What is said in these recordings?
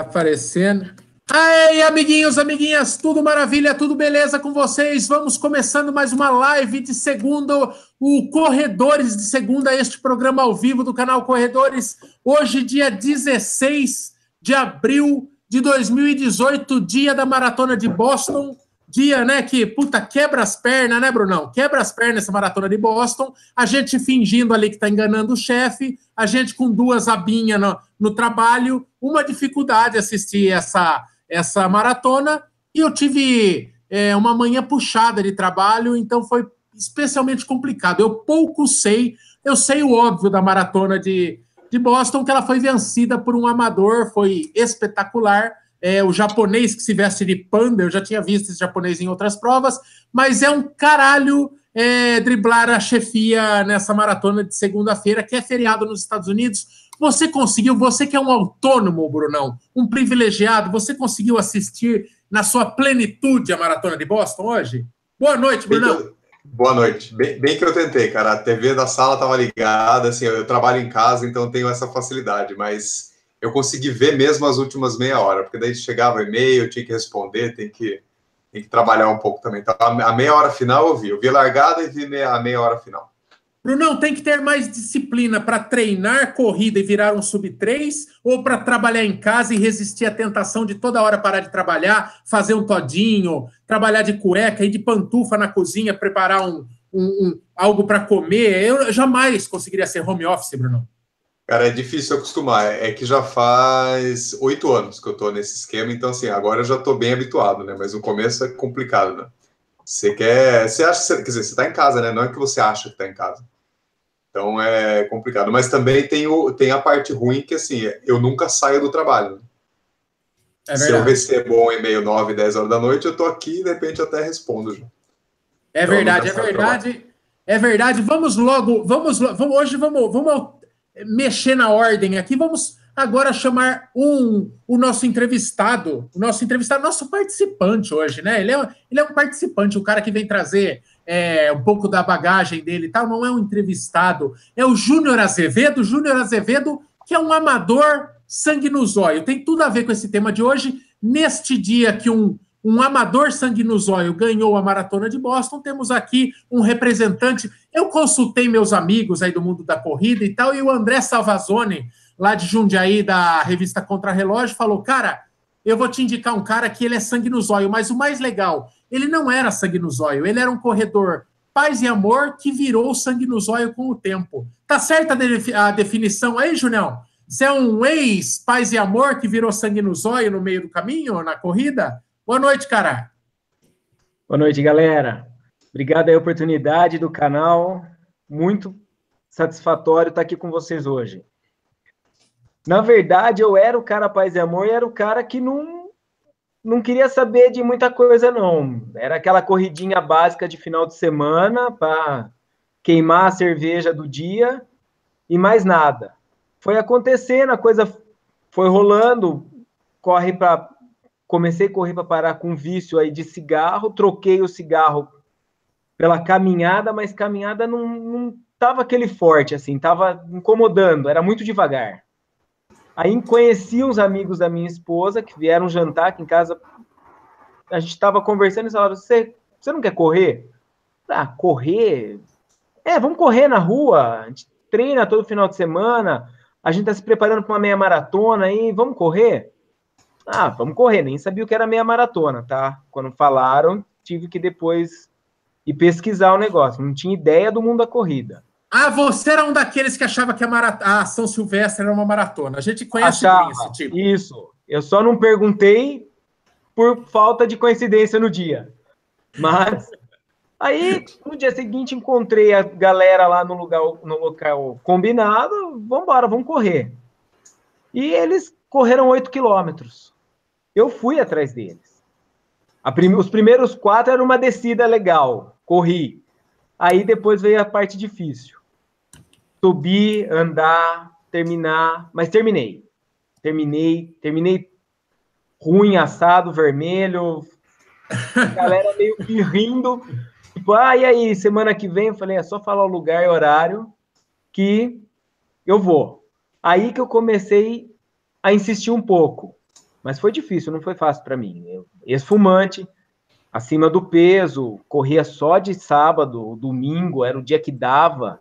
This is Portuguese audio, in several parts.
Aparecendo. Aí, amiguinhos, amiguinhas, tudo maravilha, tudo beleza com vocês? Vamos começando mais uma live de segunda, o Corredores de segunda, este programa ao vivo do canal Corredores. Hoje, dia 16 de abril de 2018, dia da Maratona de Boston. Dia, né, que, puta, quebra as pernas, né, Brunão? Quebra as pernas essa Maratona de Boston. A gente fingindo ali que tá enganando o chefe, a gente com duas abinhas no, no trabalho. Uma dificuldade assistir essa essa maratona e eu tive é, uma manhã puxada de trabalho, então foi especialmente complicado. Eu pouco sei, eu sei o óbvio da maratona de, de Boston, que ela foi vencida por um amador, foi espetacular. É, o japonês que se veste de panda, eu já tinha visto esse japonês em outras provas, mas é um caralho é, driblar a chefia nessa maratona de segunda-feira, que é feriado nos Estados Unidos. Você conseguiu, você que é um autônomo, Brunão, um privilegiado, você conseguiu assistir na sua plenitude a Maratona de Boston hoje? Boa noite, Brunão. Eu, boa noite. Bem, bem, que eu tentei, cara. A TV da sala estava ligada, assim, eu, trabalho em casa, então tenho essa facilidade, mas eu consegui ver mesmo as últimas meia hora, porque daí chegava e-mail, tinha que responder, tem que, tem que trabalhar um pouco também. Então, a meia hora final eu vi. Eu vi a largada e vi a meia hora final. Brunão, tem que ter mais disciplina para treinar corrida e virar um sub-3 ou para trabalhar em casa e resistir à tentação de toda hora parar de trabalhar, fazer um todinho, trabalhar de cueca e de pantufa na cozinha, preparar um, um, um algo para comer? Eu jamais conseguiria ser home office, Brunão. Cara, é difícil acostumar. É que já faz oito anos que eu estou nesse esquema, então assim, agora eu já estou bem habituado, né? Mas no começo é complicado, né? Você quer. Você acha. Quer dizer, você está em casa, né? Não é que você acha que está em casa. Então é complicado. Mas também tem, o, tem a parte ruim que, assim, eu nunca saio do trabalho. É Se eu receber um e-mail 9, 10 horas da noite, eu tô aqui e de repente até respondo. Já. É então, verdade, é verdade. É verdade. Vamos logo, vamos, vamos hoje vamos, vamos mexer na ordem aqui. Vamos agora chamar um, o nosso entrevistado, o nosso entrevistado, nosso participante hoje, né? Ele é, ele é um participante, o cara que vem trazer é, um pouco da bagagem dele e tal, não é um entrevistado, é o Júnior Azevedo, Júnior Azevedo, que é um amador sangue no zóio. Tem tudo a ver com esse tema de hoje. Neste dia que um, um amador sangue no zóio ganhou a maratona de Boston, temos aqui um representante. Eu consultei meus amigos aí do mundo da corrida e tal, e o André Salvazone lá de Jundiaí, da revista Contra Relógio, falou: Cara, eu vou te indicar um cara que ele é sangue no zóio, mas o mais legal, ele não era sangue no zóio, ele era um corredor paz e amor que virou sangue no zóio com o tempo. Tá certa a definição aí, Julião? Você é um ex-paz e amor que virou sangue no zóio no meio do caminho, na corrida? Boa noite, cara. Boa noite, galera. Obrigado aí a oportunidade do canal. Muito satisfatório estar aqui com vocês hoje. Na verdade, eu era o cara paz e amor e era o cara que não, não queria saber de muita coisa, não. Era aquela corridinha básica de final de semana para queimar a cerveja do dia e mais nada. Foi acontecendo, a coisa foi rolando, corre para comecei a correr para parar com vício aí de cigarro, troquei o cigarro pela caminhada, mas caminhada não, não tava aquele forte assim, tava incomodando, era muito devagar. Aí conheci uns amigos da minha esposa que vieram jantar aqui em casa. A gente estava conversando e falaram: você, você não quer correr? Ah, correr? É, vamos correr na rua. A gente treina todo final de semana. A gente está se preparando para uma meia maratona aí. Vamos correr? Ah, vamos correr. Nem sabia o que era meia maratona, tá? Quando falaram, tive que depois ir pesquisar o negócio. Não tinha ideia do mundo da corrida. Ah, você era um daqueles que achava que a, marat... a São Silvestre era uma maratona. A gente conhece Achava, esse tipo. Isso. Eu só não perguntei por falta de coincidência no dia. Mas aí, no dia seguinte, encontrei a galera lá no lugar, no local combinado. Vamos embora, vamos correr. E eles correram 8 quilômetros. Eu fui atrás deles. Prim... Os primeiros quatro era uma descida legal. Corri. Aí depois veio a parte difícil subir, andar, terminar, mas terminei. Terminei, terminei ruim, assado, vermelho. A galera meio que rindo. Tipo, ah, e aí, semana que vem? Eu falei, é só falar o lugar e horário que eu vou. Aí que eu comecei a insistir um pouco. Mas foi difícil, não foi fácil para mim. Ex-fumante, acima do peso, corria só de sábado, domingo, era o dia que dava.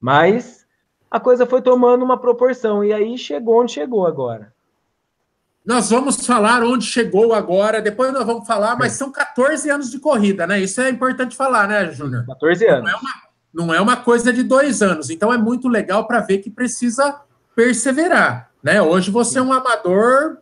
Mas a coisa foi tomando uma proporção e aí chegou onde chegou agora. Nós vamos falar onde chegou agora, depois nós vamos falar, mas são 14 anos de corrida, né? Isso é importante falar, né, Júnior? 14 anos. Não é, uma, não é uma coisa de dois anos, então é muito legal para ver que precisa perseverar, né? Hoje você é um amador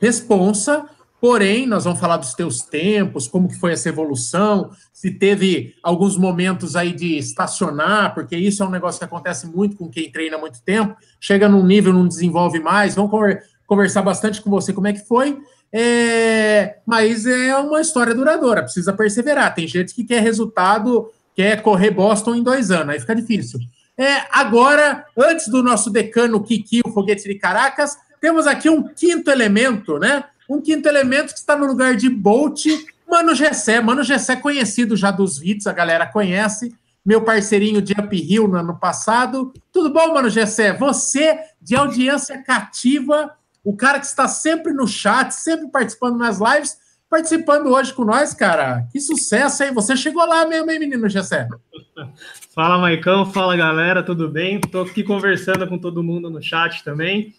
responsa, porém, nós vamos falar dos teus tempos, como que foi essa evolução, se teve alguns momentos aí de estacionar, porque isso é um negócio que acontece muito com quem treina muito tempo, chega num nível, não desenvolve mais, vamos conversar conversar bastante com você como é que foi. É, mas é uma história duradoura, precisa perseverar. Tem gente que quer resultado, quer correr Boston em dois anos, aí fica difícil. É, agora, antes do nosso decano Kiki, o foguete de Caracas, temos aqui um quinto elemento, né? Um quinto elemento que está no lugar de Bolt, Mano Gessé. Mano Gessé conhecido já dos vídeos, a galera conhece. Meu parceirinho de Up Hill no ano passado. Tudo bom, Mano Gessé? Você, de audiência cativa, o cara que está sempre no chat, sempre participando nas lives, participando hoje com nós, cara. Que sucesso, hein? Você chegou lá mesmo, hein, menino Gessé? Fala, Maicão. Fala, galera. Tudo bem? Estou aqui conversando com todo mundo no chat também.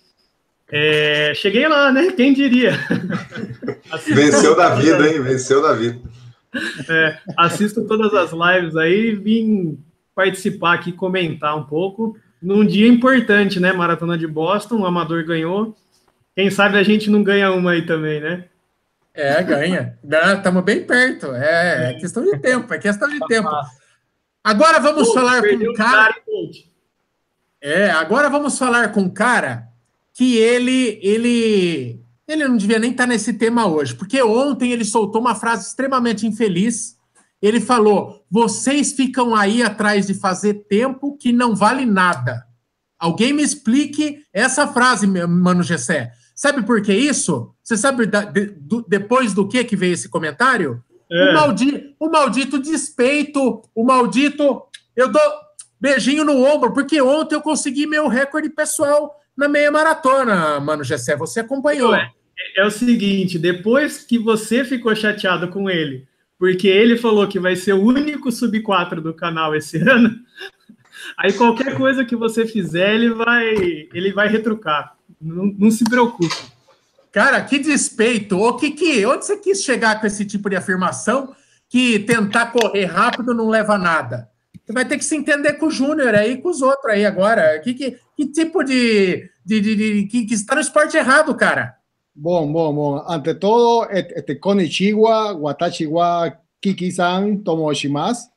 É, cheguei lá, né? Quem diria? Venceu da vida, hein? Venceu da vida. É, assisto todas as lives aí, vim participar aqui, comentar um pouco. Num dia importante, né? Maratona de Boston, o Amador ganhou. Quem sabe a gente não ganha uma aí também, né? É, ganha. Estamos bem perto. É, é, questão de tempo, é questão de tempo. Agora vamos Pô, falar com um cara. É, agora vamos falar com um cara que ele, ele, ele não devia nem estar nesse tema hoje, porque ontem ele soltou uma frase extremamente infeliz. Ele falou: vocês ficam aí atrás de fazer tempo que não vale nada. Alguém me explique essa frase, mano Gessé. Sabe por que isso? Você sabe da, de, do, depois do que que veio esse comentário? É. O, maldito, o maldito despeito, o maldito. Eu dou beijinho no ombro, porque ontem eu consegui meu recorde pessoal na meia maratona, mano Gessé. Você acompanhou. É, é o seguinte: depois que você ficou chateado com ele, porque ele falou que vai ser o único sub-4 do canal esse ano, aí qualquer coisa que você fizer, ele vai, ele vai retrucar. Não, não se preocupe. Cara, que despeito. Ô, Kiki, onde você quis chegar com esse tipo de afirmação que tentar correr rápido não leva a nada? Você vai ter que se entender com o Júnior aí com os outros aí agora. Que, que, que tipo de, de, de, de, que, que está no esporte errado, cara? Bom, bom, bom. Ante todo, este, konnichiwa, watashi wa Kiki-san tomoshimasu.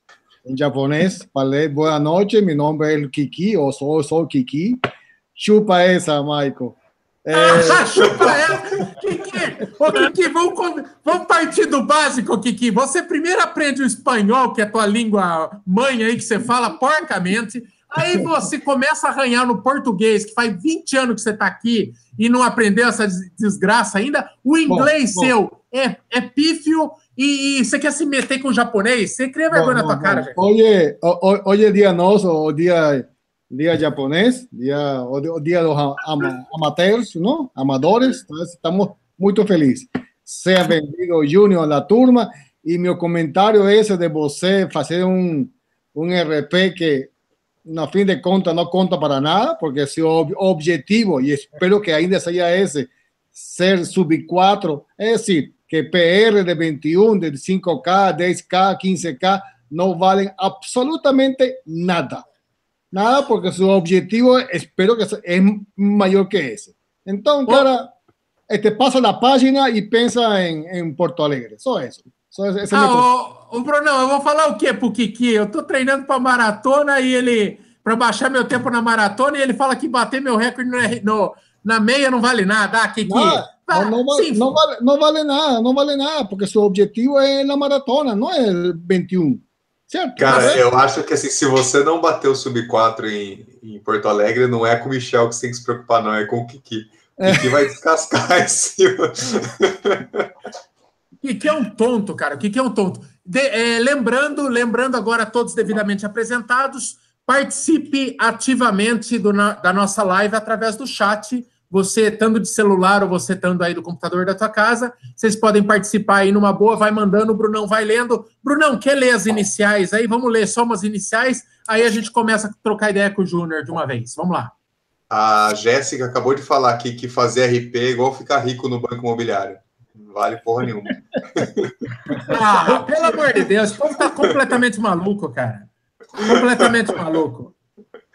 Em japonês, falei boa noite, meu nome é Kiki, ou sou, sou Kiki. Chupa essa, Michael. É... Ah, chupa essa! Kiki, ô, Kiki vamos, vamos partir do básico, Kiki. Você primeiro aprende o espanhol, que é a tua língua mãe aí, que você fala porcamente. Aí você começa a arranhar no português, que faz 20 anos que você está aqui e não aprendeu essa desgraça ainda. O inglês bom, seu bom. É, é pífio e, e, você quer se meter com o japonês? Você cria vergonha bom, na tua cara, gente. Hoje, hoje é dia nosso, o dia Día japonés, día, día de los am, amateurs, ¿no? Amadores, entonces estamos muy felices. Sea bem-vindo, Júnior, la turma. E meu comentário é esse de você fazer um, um RP que, no fim de contas, não conta para nada, porque seu objetivo, e espero que ainda seja esse, ser sub 4, é decir, que PR de 21, de 5K, 10K, 15K, não valem absolutamente nada. Nada, porque su objetivo espero que es mayor que ese. Entonces, cara, este, pasa la página e pensa em, em Porto Alegre. Só isso. Só esse ah, o, o Brunão, eu vou falar o quê pro Kiki? Eu tô treinando para maratona e ele para baixar meu tempo na maratona e ele fala que bater meu recorde no, no, na meia não vale nada. Ah, Kiki. Não, não, vale, não, vale, não vale nada, não vale nada, porque seu objetivo é na maratona, não é 21. Certo, Cara, eu acho que assim, se você não bater o sub-4 em, em, Porto Alegre, não é com o Michel que você tem que se preocupar, não, é com o Kiki. O é. Kiki vai descascar em cima. O Kiki é um tonto, cara. O Kiki é um tonto. De, é, lembrando, lembrando agora todos devidamente apresentados, participe ativamente do, da nossa live através do chat. Você estando de celular ou você estando aí do computador da tua casa, vocês podem participar aí numa boa, vai mandando, o Brunão vai lendo. Brunão, quer ler as iniciais aí? Vamos ler só umas iniciais, aí a gente começa a trocar ideia com o Júnior de uma vez. Vamos lá. A Jéssica acabou de falar aqui que fazer RP é igual ficar rico no banco imobiliário. Não vale porra nenhuma. ah, pelo amor de Deus, o povo tá completamente maluco, cara. Completamente maluco.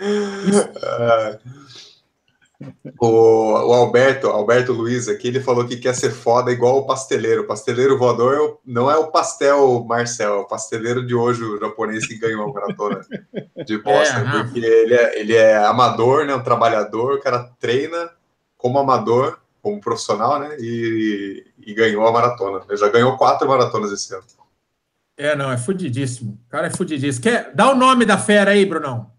Uh, o, o, Alberto, Alberto Luiz aqui, ele falou que quer ser foda igual o pasteleiro. O pasteleiro voador não é o pastel Marcel, é o pasteleiro de hoje, o japonês que ganhou a maratona de Boston. É, porque ele é, ele é amador, né, um trabalhador, o cara treina como amador, como profissional, né, e, e ganhou a maratona. Ele já ganhou quatro maratonas esse ano. É, não, é fudidíssimo. O cara é fudidíssimo. Quer, dá o nome da fera aí, Brunão.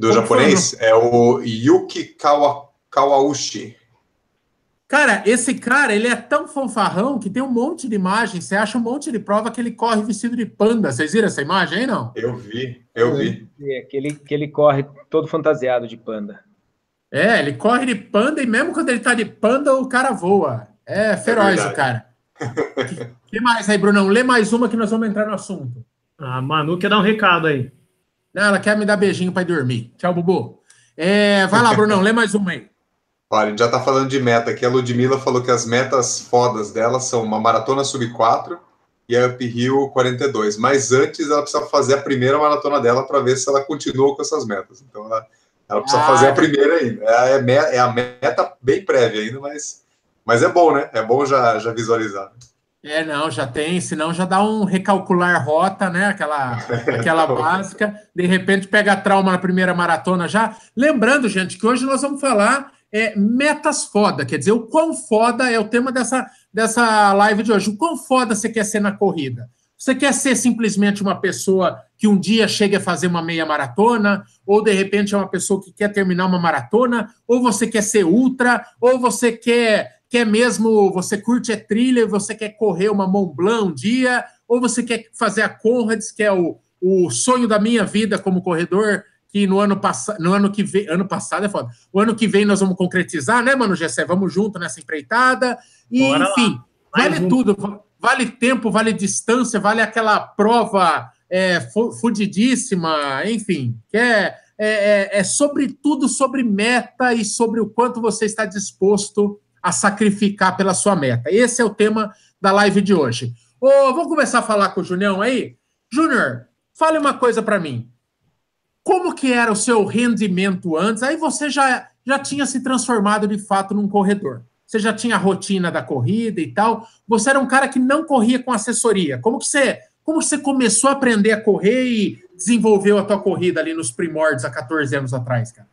Do Como japonês? É o Yuki Kawa, Kawauchi. Cara, esse cara, ele é tão fanfarrão que tem um monte de imagens. Você acha um monte de prova que ele corre vestido de panda. Vocês viram essa imagem aí, não? Eu vi, eu vi. É, que ele, que ele corre todo fantasiado de panda. É, ele corre de panda e mesmo quando ele tá de panda, o cara voa. É feroz é o cara. que, que mais aí, Brunão? Lê mais uma que nós vamos entrar no assunto. A Manu quer dar um recado aí. Não, ela quer me dar beijinho para dormir. Tchau, Bubu. É, vai lá, Brunão, lê mais uma aí. Olha, a gente já está falando de meta aqui. A Ludmilla falou que as metas fodas dela são uma maratona sub 4 e a Uphill 42. Mas antes ela precisa fazer a primeira maratona dela para ver se ela continua com essas metas. Então ela, ela precisa ah, fazer a primeira ainda. É, é, é, a meta bem prévia ainda, mas, mas é bom, né? É bom já, já visualizar. É, não, já tem, senão já dá um recalcular rota, né? Aquela, aquela básica. De repente pega trauma na primeira maratona já. Lembrando, gente, que hoje nós vamos falar é, metas foda, quer dizer, o quão foda é o tema dessa, dessa live de hoje. O quão foda você quer ser na corrida? Você quer ser simplesmente uma pessoa que um dia chega a fazer uma meia maratona, ou de repente é uma pessoa que quer terminar uma maratona, ou você quer ser ultra, ou você quer quer mesmo, você curte a trilha, você quer correr uma Mont Blanc um dia, ou você quer fazer a Conrads, que é o, o sonho da minha vida como corredor, que no ano passado, no ano que vem, ano passado é foda. O ano que vem nós vamos concretizar, né, mano, Gessé? Vamos junto nessa empreitada. E, enfim, vale tudo. Vale tempo, vale distância, vale aquela prova é, fudidíssima, enfim, que é, é, é, é sobre tudo sobre meta e sobre o quanto você está disposto a sacrificar pela sua meta. Esse é o tema da live de hoje. Ô, vou começar a falar com o Junião aí. Júnior, fale uma coisa para mim. Como que era o seu rendimento antes? Aí você já, já tinha se transformado de fato num corredor. Você já tinha a rotina da corrida e tal. Você era um cara que não corria com assessoria. Como que você, como que você começou a aprender a correr e desenvolveu a tua corrida ali nos primórdios há 14 anos atrás, cara?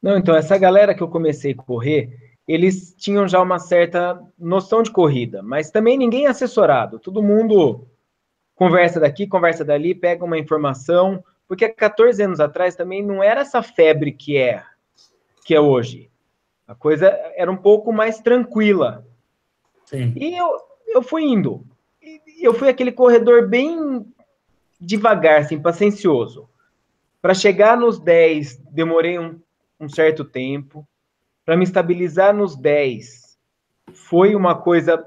Não, então, essa galera que eu comecei a correr, eles tinham já uma certa noção de corrida, mas também ninguém é assessorado. Todo mundo conversa daqui, conversa dali, pega uma informação, porque há 14 anos atrás também não era essa febre que é que é hoje. A coisa era um pouco mais tranquila. Sim. E eu, eu fui indo. Eu fui aquele corredor bem devagar, assim, paciencioso. Para chegar nos 10, demorei um, um certo tempo para me estabilizar nos 10 foi uma coisa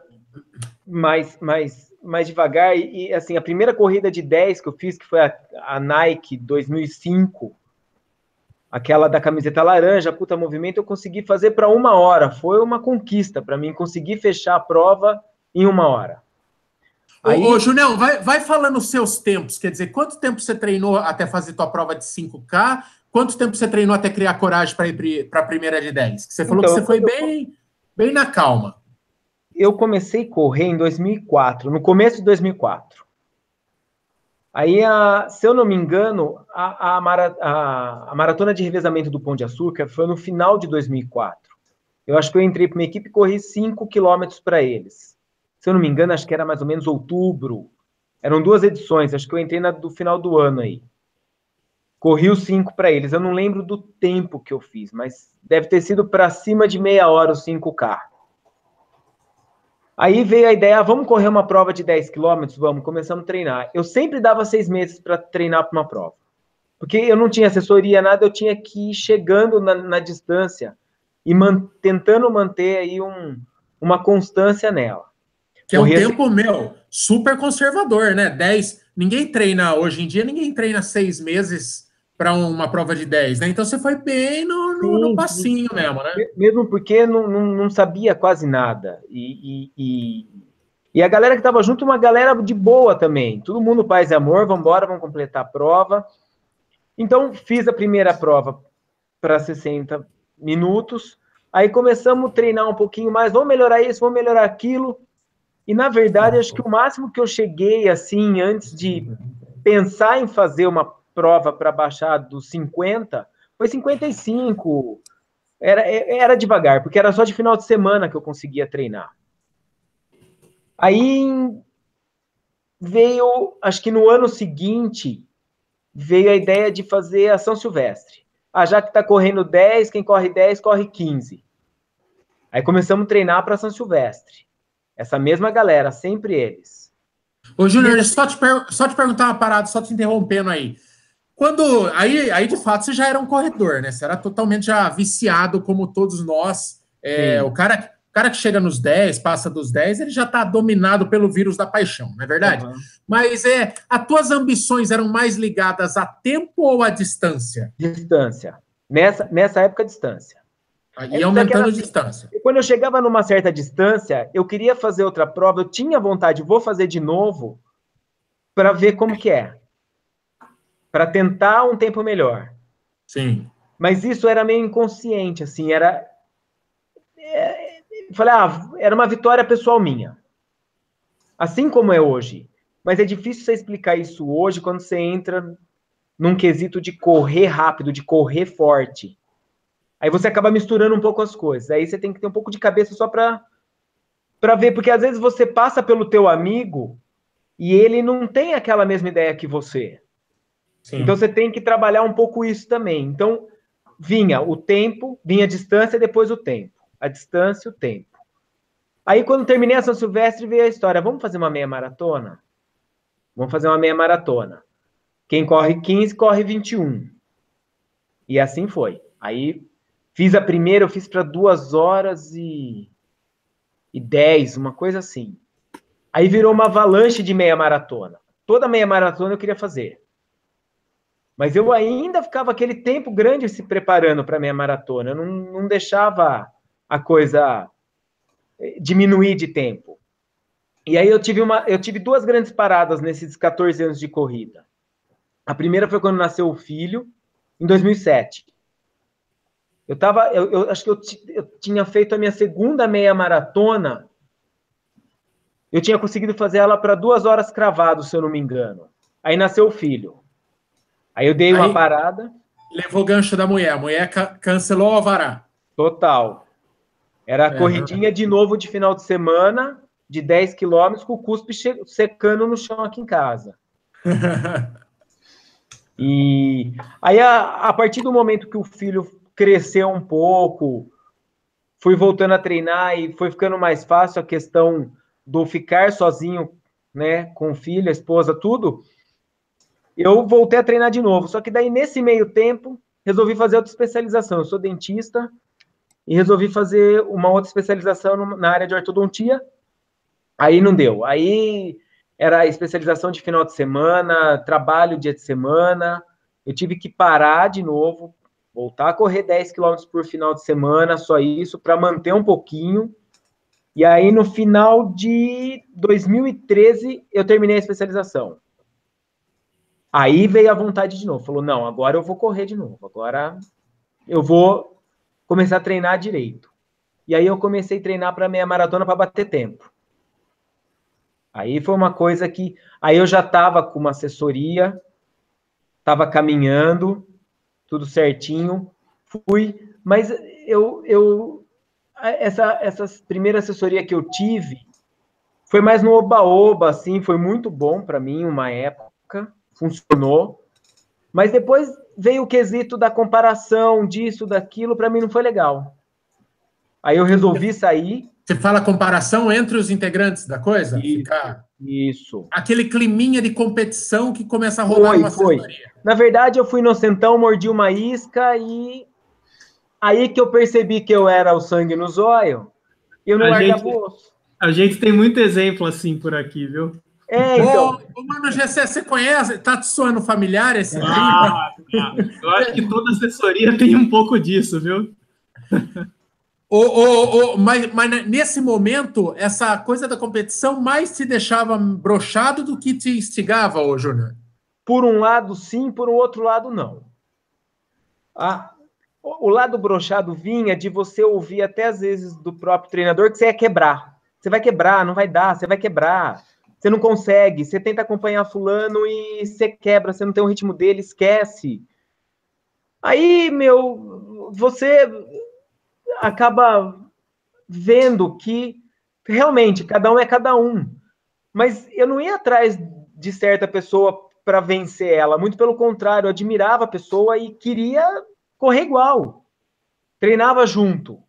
mais, mais, mais devagar. E, assim, a primeira corrida de 10 que eu fiz, que foi a, a Nike 2005, aquela da camiseta laranja, puta movimento, eu consegui fazer para uma hora. Foi uma conquista para mim, conseguir fechar a prova em uma hora. Aí... Ô, ô Junião, vai, vai falando os seus tempos. Quer dizer, quanto tempo você treinou até fazer tua prova de 5K? Quanto tempo você treinou até criar coragem para ir para a primeira de 10? Você falou então, que você foi bem, bem na calma. Eu comecei a correr em 2004, no começo de 2004. Aí, a, se eu não me engano, a, a, a, a, maratona de revezamento do Pão de Açúcar foi no final de 2004. Eu acho que eu entrei para uma equipe e corri 5 quilômetros para eles. Se eu não me engano, acho que era mais ou menos outubro. Eram duas edições, acho que eu entrei na do final do ano aí. Corri os 5 para eles. Eu não lembro do tempo que eu fiz, mas deve ter sido para cima de meia hora os 5K. Aí veio a ideia, ah, vamos correr uma prova de 10 quilômetros? Vamos, começamos a treinar. Eu sempre dava seis meses para treinar para uma prova. Porque eu não tinha assessoria, nada, eu tinha que ir chegando na, na distância. e man, tentando manter aí um, uma constância nela. Que é um tempo, meu, super conservador, né? 10. Ninguém treina, hoje em dia, ninguém treina seis meses para uma prova de 10, né? Então você foi bem no, no, no passinho mesmo, né? Mesmo porque não, não, não sabia quase nada. E, e, e, e a galera que estava junto, uma galera de boa também. Todo mundo paz e amor, vamos embora, vamos completar a prova. Então, fiz a primeira prova para 60 minutos. Aí começamos a treinar um pouquinho mais, vamos melhorar isso, vamos melhorar aquilo. E na verdade, acho que o máximo que eu cheguei assim, antes de pensar em fazer uma prova para baixar dos 50, foi 55. Era, era devagar, porque era só de final de semana que eu conseguia treinar. Aí veio, acho que no ano seguinte, veio a ideia de fazer a São Silvestre. Ah, já que está correndo 10, quem corre 10, corre 15. Aí começamos a treinar para São Silvestre. Essa mesma galera, sempre eles. Ô, Júnior, só, te só te perguntar uma parada, só te interrompendo aí. Quando. Aí, aí, de fato, você já era um corredor, né? Você era totalmente já viciado, como todos nós. É, o cara cara que chega nos 10, passa dos 10, ele já está dominado pelo vírus da paixão, não é verdade? Uhum. Mas é, as tuas ambições eram mais ligadas a tempo ou a distância? Distância. Nessa, nessa época, distância. E aumentando a distância. Quando eu chegava numa certa distância, eu queria fazer outra prova, eu tinha vontade, vou fazer de novo, para ver como que é. Para tentar um tempo melhor. Sim. Mas isso era meio inconsciente, assim, era. É, falei, ah, era uma vitória pessoal minha. Assim como é hoje. Mas é difícil você explicar isso hoje quando você entra num quesito de correr rápido, de correr forte. Aí você acaba misturando um pouco as coisas. Aí você tem que ter um pouco de cabeça só para para ver, porque às vezes você passa pelo teu amigo e ele não tem aquela mesma ideia que você. Sim. Então você tem que trabalhar um pouco isso também. Então vinha o tempo, vinha a distância, depois o tempo a distância o tempo. Aí, quando terminei a São Silvestre, veio a história: vamos fazer uma meia maratona? Vamos fazer uma meia maratona. Quem corre 15, corre 21. E assim foi. Aí, fiz a primeira, eu fiz para duas horas e, e 10, uma coisa assim. Aí virou uma avalanche de meia maratona. Toda meia maratona eu queria fazer. Mas eu ainda ficava aquele tempo grande se preparando para a meia maratona. Eu não, não deixava a coisa eh, diminuir de tempo. E aí eu tive uma, eu tive duas grandes paradas nesses 14 anos de corrida. A primeira foi quando nasceu o filho, em 2007. Eu tava, eu, eu acho que eu, eu tinha feito a minha segunda meia maratona. Eu tinha conseguido fazer ela para duas horas cravado, se eu não me engano. Aí nasceu o filho. Aí eu dei uma parada. Levou o gancho da mulher. A mulher ca cancelou o alvará. Total. Era a é, corridinha de novo de final de semana, de 10 quilômetros, com o cuspe secando no chão aqui em casa. e aí, a, a partir do momento que o filho cresceu um pouco, fui voltando a treinar e foi ficando mais fácil a questão do ficar sozinho, né, com o filho, a esposa, tudo. Eu voltei a treinar de novo. Só que daí, nesse meio tempo, resolvi fazer outra especialização. Eu sou dentista, e resolvi fazer uma outra especialização na área de ortodontia. Aí não deu. Aí era especialização de final de semana, trabalho dia de semana. Eu tive que parar de novo, voltar a correr 10 quilômetros por final de semana, só isso, para manter um pouquinho. E aí, no final de 2013, eu terminei a especialização. Aí veio a vontade de novo. Falou: não, agora eu vou correr de novo. Agora eu vou começar a treinar direito. E aí eu comecei a treinar para meia maratona para bater tempo. Aí foi uma coisa que aí eu já estava com uma assessoria, estava caminhando, tudo certinho, fui, mas eu, eu essa essa primeira assessoria que eu tive foi mais no oba-oba, assim, foi muito bom para mim uma época, funcionou. Mas depois veio o quesito da comparação disso, daquilo, para mim não foi legal. Aí eu resolvi sair. Você fala comparação entre os integrantes da coisa? Isso. Ficar... Isso. Aquele climinha de competição que começa a rolar foi, uma foi. Na verdade, eu fui no centão, mordi uma isca e Aí que eu percebi que eu era o sangue no zóio, eu não A gente- o osso. A gente tem muito exemplo assim por aqui, viu? É, então. Ô, ô, mano, GC, você conhece? Tá te soando familiar esse Ah. Eu acho que toda assessoria tem um pouco disso, viu? Ô, ô, ô, mas, mas nesse momento, essa coisa da competição mais te deixava brochado do que te instigava, ô Júnior? Por um lado, sim, por um outro lado, não. Ah, o o lado brochado vinha de você ouvir até às vezes do próprio treinador que você ia quebrar. Você vai quebrar, não vai dar, você vai quebrar. Você não consegue, você tenta acompanhar fulano e você quebra, você não tem o ritmo dele, esquece. Aí, meu, você acaba vendo que realmente cada um é cada um. Mas eu não ia atrás de certa pessoa para vencer ela, muito pelo contrário, eu admirava a pessoa e queria correr igual. Treinava junto.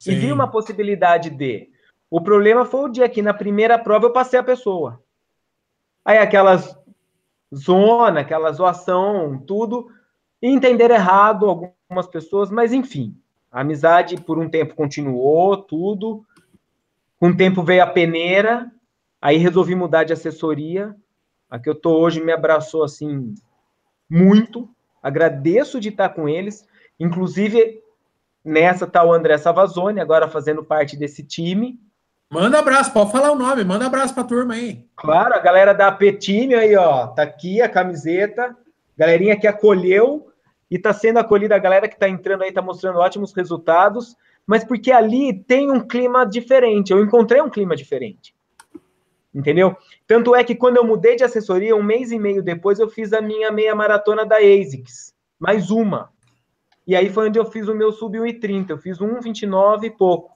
E Sim. vi uma possibilidade de. O problema foi o dia que na primeira prova eu passei a pessoa. Aí aquelas zona, aquela zoação, tudo, entender errado algumas pessoas, mas enfim, a amizade por um tempo continuou, tudo. Com o tempo veio a peneira, aí resolvi mudar de assessoria. A que eu tô hoje me abraçou assim muito. Agradeço de estar com eles. Inclusive, nessa tá André Savazone, agora fazendo parte desse time. Manda abraço, pode falar o nome, manda abraço pra turma aí. Claro, a galera da Petime aí, ó, tá aqui a camiseta. Galerinha que acolheu e tá sendo acolhida a galera que tá entrando aí, tá mostrando ótimos resultados, mas porque ali tem um clima diferente. Eu encontrei um clima diferente. Entendeu? Tanto é que quando eu mudei de assessoria, um mês e meio depois, eu fiz a minha meia maratona da ASICS. Mais uma. E aí foi onde eu fiz o meu sub 1,30. Eu fiz 1,29 e pouco.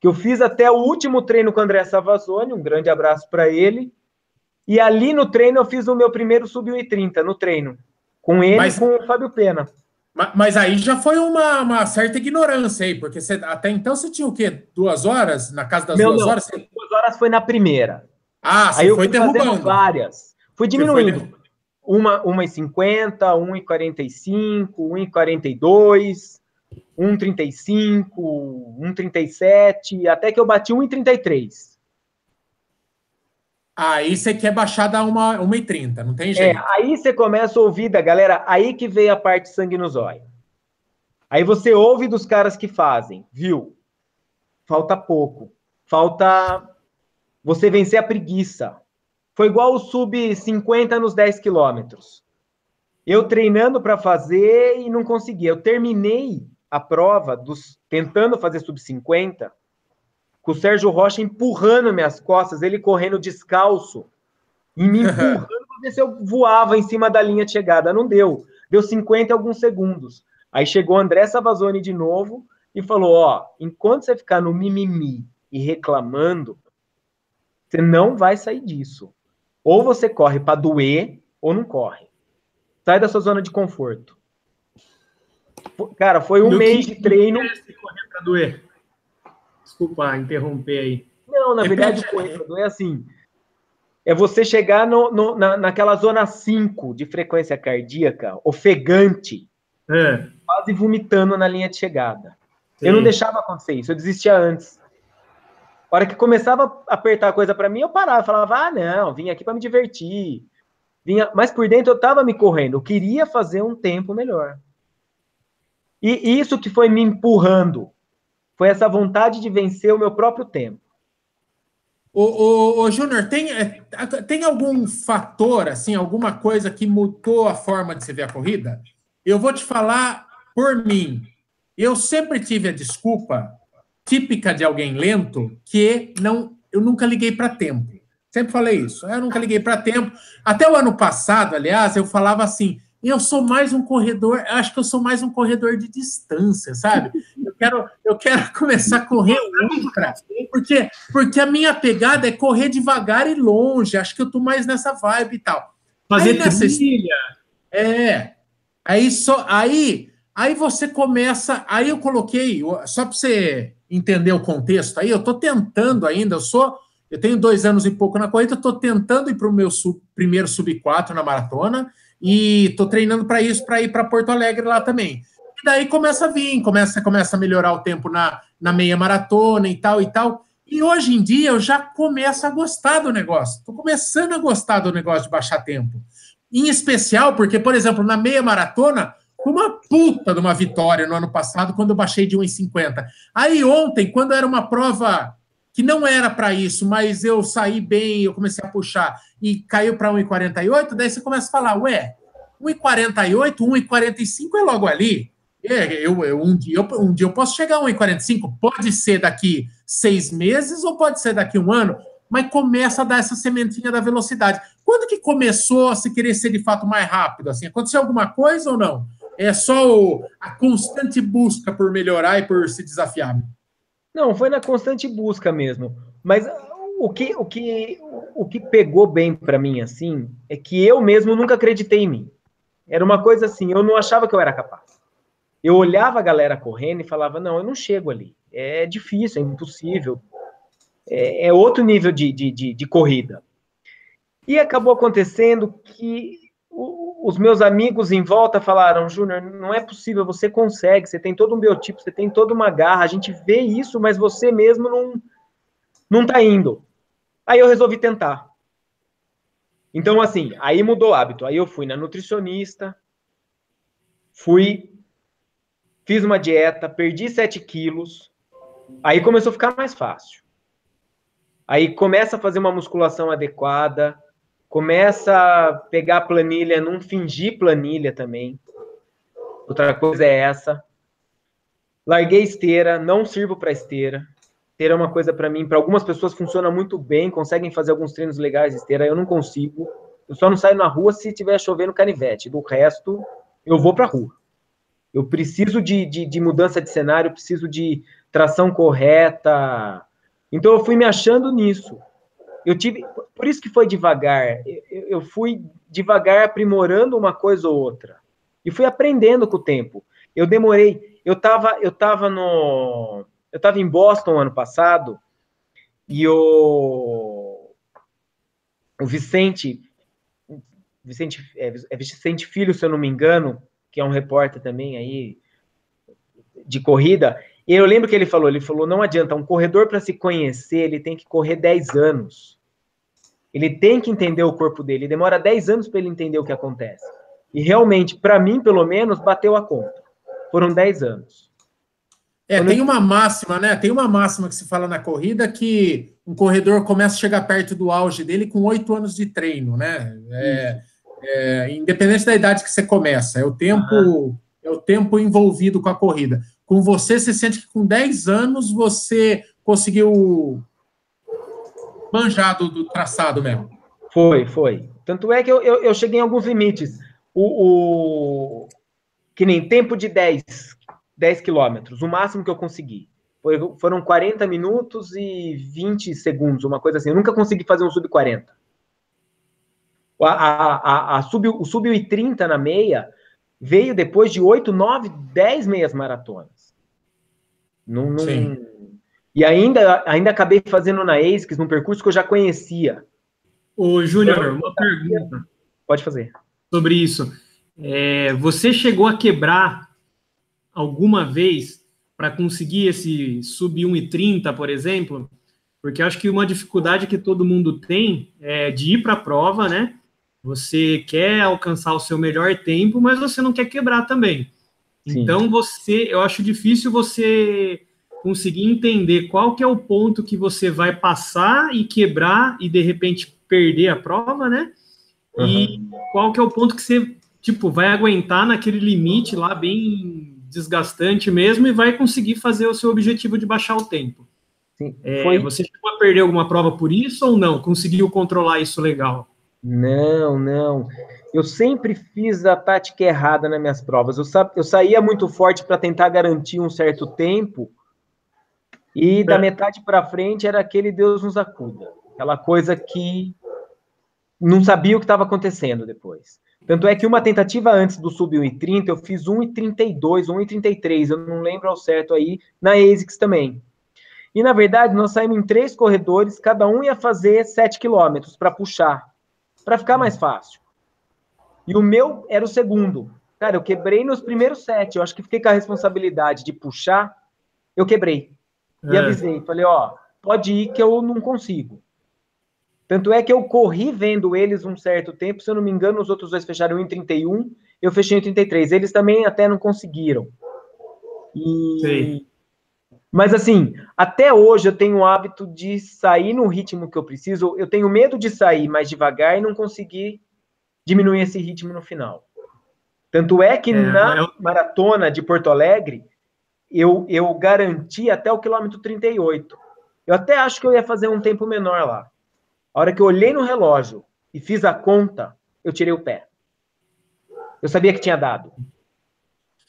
Que eu fiz até o último treino com o André Savazone. Um grande abraço para ele. E ali no treino eu fiz o meu primeiro sub 1,30 no treino. Com ele Mas- e com o Fábio Pena. Ma- Mas aí já foi uma, uma certa ignorância aí, porque você, até então você tinha o quê? Duas horas? Na casa das Meu, duas não. horas? Você- Duas horas foi na primeira. Ah, você Aí eu foi derrubando. várias. Fui Você foi diminuindo. derrubando. Uma, 1,50, 1,45, 1,42, 1,35, 1,37, até que eu bati 1,33. Aí você quer baixar da uma, uma e trinta, não tem É, jeito. aí você começa a ouvir da galera, aí que veio a parte sangue no zóio. Aí você ouve dos caras que fazem, viu? Falta pouco. Falta você vencer a preguiça. Foi igual o sub 50 nos 10 quilômetros. Eu treinando para fazer e não consegui. Eu terminei a prova dos tentando fazer sub 50 com o Sérgio Rocha empurrando minhas costas, ele correndo descalço e me empurrando para ver se eu voava em cima da linha de chegada. Não deu. Deu 50 e alguns segundos. Aí chegou o André Savazone de novo e falou: Ó, enquanto você ficar no mimimi e reclamando, você não vai sair disso. Ou você corre para doer, ou não corre. Sai da sua zona de conforto. Cara, foi um mês de treino. correr pra doer? Desculpa interromper aí. Não, na verdade, correr pra doer é assim. É você chegar no, no- na, naquela zona 5 de frequência cardíaca, ofegante, É, quase vomitando na linha de chegada. Eu não sim. deixava acontecer isso, eu desistia antes. A hora que começava a apertar a coisa para mim, eu parava, falava, ah, não, vim aqui para me divertir. Vinha, mas por dentro eu tava me correndo, eu queria fazer um tempo melhor. E isso que foi me empurrando, foi essa vontade de vencer o meu próprio tempo. Ô, ô, Júnior, tem, é, tem algum fator, assim, alguma coisa que mudou a forma de você ver a corrida? Eu vou te falar por mim. Eu sempre tive a desculpa típica de alguém lento que não, eu nunca liguei para tempo. Sempre falei isso. Eu nunca liguei para tempo. Até o ano passado, aliás, eu falava assim: eu sou mais um corredor, acho que eu sou mais um corredor de distância, sabe? Eu quero, eu quero começar a correr ultra, porque, porque a minha pegada é correr devagar e longe. Acho que eu tô mais nessa vibe e tal. Fazer Aí nessa- trilha. É. Aí só aí aí você começa, aí eu coloquei, só para você entender o contexto, aí eu tô tentando ainda, eu sou, eu tenho dois anos e pouco na corrida, eu tô tentando ir para o meu sub- primeiro sub 4 na maratona e tô treinando para isso, para ir para Porto Alegre lá também. daí começa a vir, começa, começa a melhorar o tempo na, na meia maratona e tal e tal. E hoje em dia eu já começo a gostar do negócio. Estou começando a gostar do negócio de baixar tempo. Em especial porque, por exemplo, na meia maratona, uma puta de uma vitória no ano passado, quando eu baixei de 1,50. Aí ontem, quando era uma prova que não era para isso, mas eu saí bem, eu comecei a puxar e caiu para 1,48, daí você começa a falar, ué, 1,48, 1,45 é logo ali. É, eu, eu, um, dia, eu, um dia eu posso chegar a 1,45. Pode ser daqui seis meses ou pode ser daqui um ano, mas começa a dar essa sementinha da velocidade. Quando que começou a se querer ser de fato mais rápido? Assim, aconteceu alguma coisa ou não? É só o, a constante busca por melhorar e por se desafiar? Não, foi na constante busca mesmo. Mas o que, o que, o que pegou bem para mim assim é que eu mesmo nunca acreditei em mim. Era uma coisa assim, eu não achava que eu era capaz. Eu olhava a galera correndo e falava: não, eu não chego ali. É difícil, é impossível. É, é outro nível de, de, de, de, corrida. E acabou acontecendo que os meus amigos em volta falaram: Júnior, não é possível, você consegue, você tem todo um biotipo, você tem toda uma garra, a gente vê isso, mas você mesmo não, não tá indo. Aí eu resolvi tentar. Então, assim, aí mudou o hábito. Aí eu fui na nutricionista, fui fiz uma dieta, perdi 7 quilos, aí começou a ficar mais fácil. Aí começa a fazer uma musculação adequada, começa a pegar planilha, não fingir planilha também. Outra coisa é essa. Larguei esteira, não sirvo para esteira. Esteira é uma coisa para mim, para algumas pessoas funciona muito bem, conseguem fazer alguns treinos legais de esteira, eu não consigo. Eu só não saio na rua se tiver chovendo canivete. Do resto, eu vou para rua. Eu preciso de, de, de mudança de cenário, preciso de tração correta. Então eu fui me achando nisso. Eu tive, por isso que foi devagar. Eu, fui devagar aprimorando uma coisa ou outra e fui aprendendo com o tempo. Eu demorei. Eu estava, eu tava no, eu estava em Boston ano passado e o, o Vicente, Vicente, é, é Vicente Filho, se eu não me engano, que é um repórter também aí de corrida, e eu lembro que ele falou, ele falou, não adianta, um corredor para se conhecer, ele tem que correr 10 anos. Ele tem que entender o corpo dele, demora 10 anos para ele entender o que acontece. E realmente, para mim, pelo menos, bateu a conta. Foram 10 anos. É, Quando tem uma máxima, né? Tem uma máxima que se fala na corrida que um corredor começa a chegar perto do auge dele com oito anos de treino, né? É, é, independente da idade que você começa, é o tempo, uhum. é o tempo envolvido com a corrida. Com você, você sente que com 10 anos você conseguiu manjar do, do traçado mesmo. Foi, foi. Tanto é que eu, eu, eu cheguei em alguns limites. O, o, que nem tempo de 10, 10 quilômetros, o máximo que eu consegui. Foi, foram 40 minutos e 20 segundos, uma coisa assim. Eu nunca consegui fazer um sub 40. A, a, a, a sub, o sub-30 na meia veio depois de 8, 9, 10 meias maratonas. Não, não... E ainda, ainda acabei fazendo na ASICS, num percurso que eu já conhecia. Ô, Júnior, uma pergunta. Pode fazer. Sobre isso. É, você chegou a quebrar alguma vez para conseguir esse sub 1,30, por exemplo? Porque acho que uma dificuldade que todo mundo tem é de ir para a prova, né? Você quer alcançar o seu melhor tempo, mas você não quer quebrar também. Sim. Então você, eu acho difícil você conseguir entender qual que é o ponto que você vai passar e quebrar e de repente perder a prova, né? Uhum. E qual que é o ponto que você tipo vai aguentar naquele limite lá bem desgastante mesmo e vai conseguir fazer o seu objetivo de baixar o tempo. Sim, é, foi... Você chegou a perder alguma prova por isso ou não? Conseguiu controlar isso legal? Não, não. Eu sempre fiz a tática errada nas minhas provas. Eu, sa eu saía muito forte para tentar garantir um certo tempo, e da metade para frente era aquele Deus nos acuda. Aquela coisa que não sabia o que estava acontecendo depois. Tanto é que uma tentativa antes do sub 1,30, eu fiz 1,32, 1,33, eu não lembro ao certo aí, na ASICS também. E na verdade, nós saímos em três corredores, cada um ia fazer 7 quilômetros para puxar para ficar mais fácil. E o meu era o segundo. Cara, eu quebrei nos primeiros sete. Eu acho que fiquei com a responsabilidade de puxar. Eu quebrei. E É. avisei. Falei, ó, pode ir que eu não consigo. Tanto é que eu corri vendo eles um certo tempo. Se eu não me engano, os outros dois fecharam em 31. Eu fechei em 33. Eles também até não conseguiram. E... Sei. Mas assim, até hoje eu tenho o hábito de sair no ritmo que eu preciso. Eu tenho medo de sair mais devagar e não conseguir diminuir esse ritmo no final. Tanto é que É, na eu- maratona de Porto Alegre, eu, eu garanti até o quilômetro 38. Eu até acho que eu ia fazer um tempo menor lá. A hora que eu olhei no relógio e fiz a conta, eu tirei o pé. Eu sabia que tinha dado.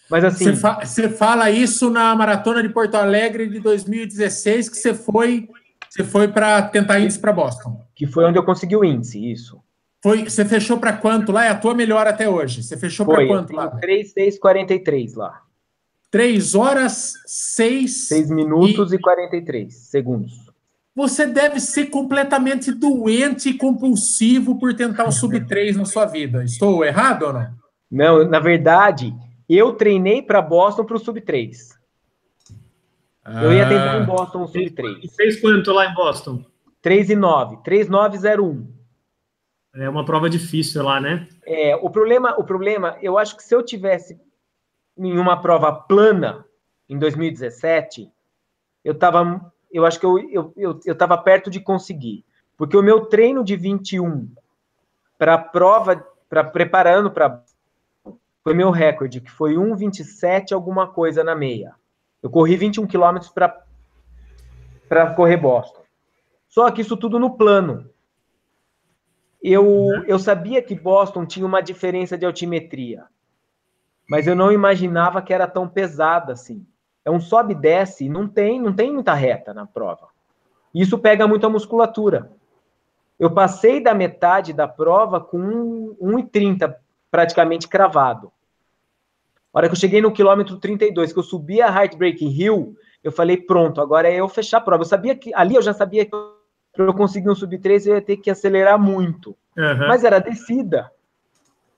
Mas assim, Você, fa- fala isso na maratona de Porto Alegre de 2016, que você foi, você foi para tentar índice para Boston. que foi onde eu consegui o índice, isso. Foi, você fechou para quanto lá? É a tua melhor até hoje. Você fechou para quanto lá? 3,643 lá. 3 horas 6. 6 minutos e 43 segundos. Você deve ser completamente doente e compulsivo por tentar o sub 3 na sua vida. Estou errado ou não? Não, na verdade, eu treinei para Boston para o Sub 3. Eu ia tentar em Ah, Boston o Sub E 3. fez quanto lá em Boston? 3 e 9, 3901. É uma prova difícil lá, né? É, o problema, o problema, eu acho que se eu tivesse em uma prova plana em 2017, eu tava, eu acho que eu, eu, eu, eu tava perto de conseguir, porque o meu treino de 21 para a prova, para preparando para foi meu recorde, que foi 1:27 alguma coisa na meia. Eu corri 21 quilômetros para para correr Boston. Só que isso tudo no plano. Eu, eu sabia que Boston tinha uma diferença de altimetria, mas eu não imaginava que era tão pesada assim. É um sobe e desce, não tem, não tem muita reta na prova. Isso pega muito a musculatura. Eu passei da metade da prova com 1,30 praticamente cravado. A hora que eu cheguei no quilômetro 32, que eu subi a Heartbreaking Hill, eu falei, pronto, agora é eu fechar a prova. Eu sabia que, ali eu já sabia que para eu conseguir um sub 3 eu ia ter que acelerar muito. Aham. Mas era descida.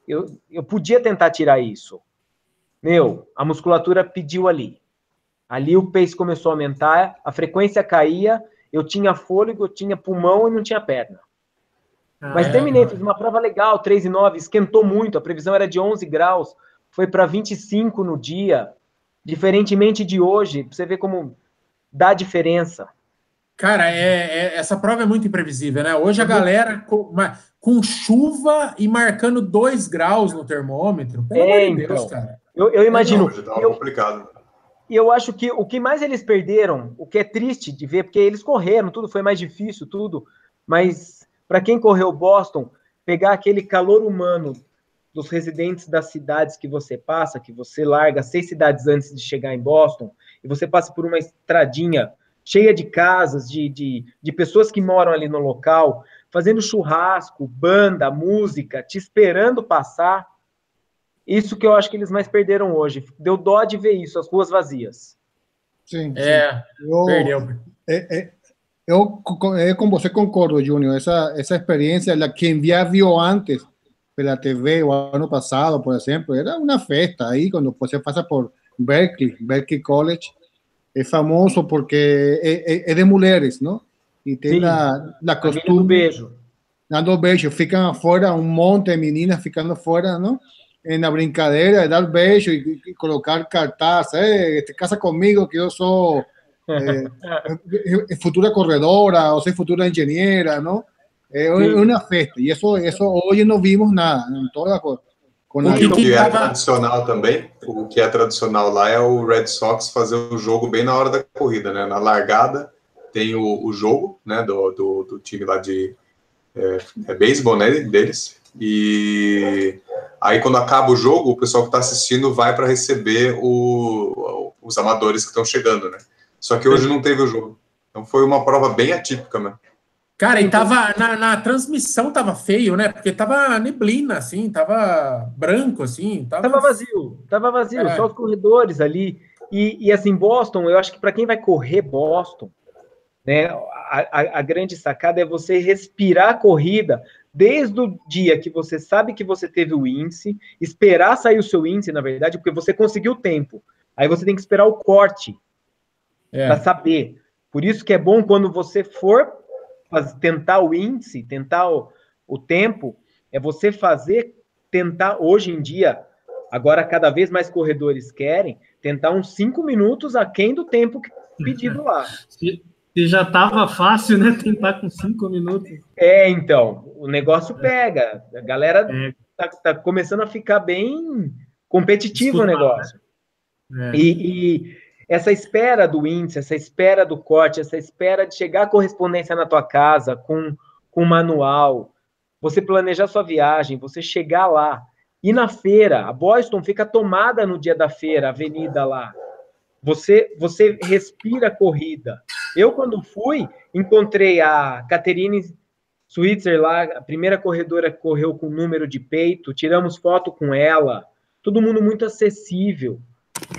Eu, eu podia tentar tirar isso. Meu, a musculatura pediu ali. Ali o pace começou a aumentar, a frequência caía, eu tinha fôlego, eu tinha pulmão e não tinha perna. Ah, Mas é, terminei, não. fiz uma prova legal, 3 e 9, esquentou muito, a previsão era de 11 graus, foi para 25 no dia, diferentemente de hoje, pra você ver como dá diferença. Cara, é, é- essa prova é muito imprevisível, né? Hoje a galera com, com chuva e marcando 2 graus no termômetro. Pelo É, amor de Deus, então. cara. Eu, eu imagino, Não, eu, complicado. E eu acho que o que mais eles perderam, o que é triste de ver, porque eles correram, tudo foi mais difícil, tudo, mas para quem correu Boston, pegar aquele calor humano dos residentes das cidades que você passa, que você larga seis cidades antes de chegar em Boston, e você passa por uma estradinha cheia de casas, de, de, de pessoas que moram ali no local, fazendo churrasco, banda, música, te esperando passar. Isso que eu acho que eles mais perderam hoje. Deu dó de ver isso, as ruas vazias. Sim, É, eu, perdeu. é, é, eu é com você concordo, Júnior. Essa, essa experiência, quem já viu antes pela TV o ano passado, por exemplo, era uma festa aí, quando você passa por Berkeley, Berkeley College, é famoso porque é, é- é de mulheres, não? E tem Sim. a, a costume beijo. dando beijo, ficam afuera, um monte de meninas ficando fora, não? Na brincadeira de dar beijo e, e colocar cartaz, eh, te casa comigo que eu sou eh, eh, futura corredora, ou sei futura engenheira, não? É Sim. uma festa, e isso, isso hoje não vimos nada, não toda co- com O a- que O que é tradicional também, o que é tradicional lá é o Red Sox fazer o jogo bem na hora da corrida, né? Na largada tem o, o jogo, né, do, do, do time lá de é, é beisebol, né, deles. E aí quando acaba o jogo, o pessoal que está assistindo vai para receber o, os amadores que estão chegando, né? Só que hoje não teve o jogo. Então foi uma prova bem atípica, né? Cara, e tava na, na transmissão tava feio, né? Porque tava neblina, assim, tava branco, assim. Tava, Tava vazio, tava vazio, É. só os corredores ali. E, e assim, Boston, eu acho que para quem vai correr Boston, Né? A, a, a grande sacada é você respirar a corrida desde o dia que você sabe que você teve o índice, esperar sair o seu índice, na verdade, porque você conseguiu o tempo. Aí você tem que esperar o corte é. para saber. Por isso que é bom quando você for tentar o índice, tentar o, o tempo, é você fazer, tentar hoje em dia, agora cada vez mais corredores querem, tentar uns cinco minutos aquém do tempo pedido lá. Se, se já estava fácil, né? Tentar com cinco minutos. É, então, o negócio pega. A galera é. tá, tá começando a ficar bem competitivo o negócio. Né? É. E, e essa espera do índice, essa espera do corte, essa espera de chegar a correspondência na tua casa com, com manual, você planejar sua viagem, você chegar lá. E na feira, a Boston fica tomada no dia da feira, a avenida lá. Você, você respira corrida. Eu, quando fui, encontrei a Caterine Switzer lá, a primeira corredora que correu com número de peito, tiramos foto com ela, todo mundo muito acessível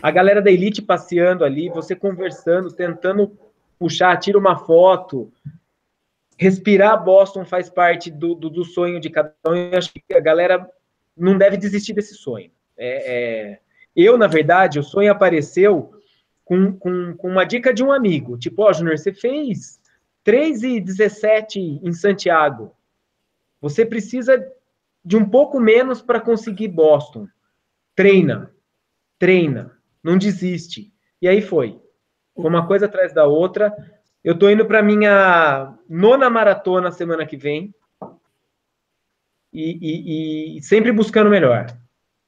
a galera da elite passeando ali, você conversando, tentando puxar, tira uma foto. Respirar Boston faz parte do, do, do sonho de cada um. Eu acho que a galera não deve desistir desse sonho. É, é... Eu, na verdade, o sonho apareceu com, com, com uma dica de um amigo. Tipo, ó, oh, você fez 3 e 17 em Santiago. Você precisa de um pouco menos para conseguir Boston. Treina treina, não desiste. E aí foi. Uma coisa atrás da outra. Eu tô indo para minha nona maratona semana que vem. E, e, e sempre buscando melhor.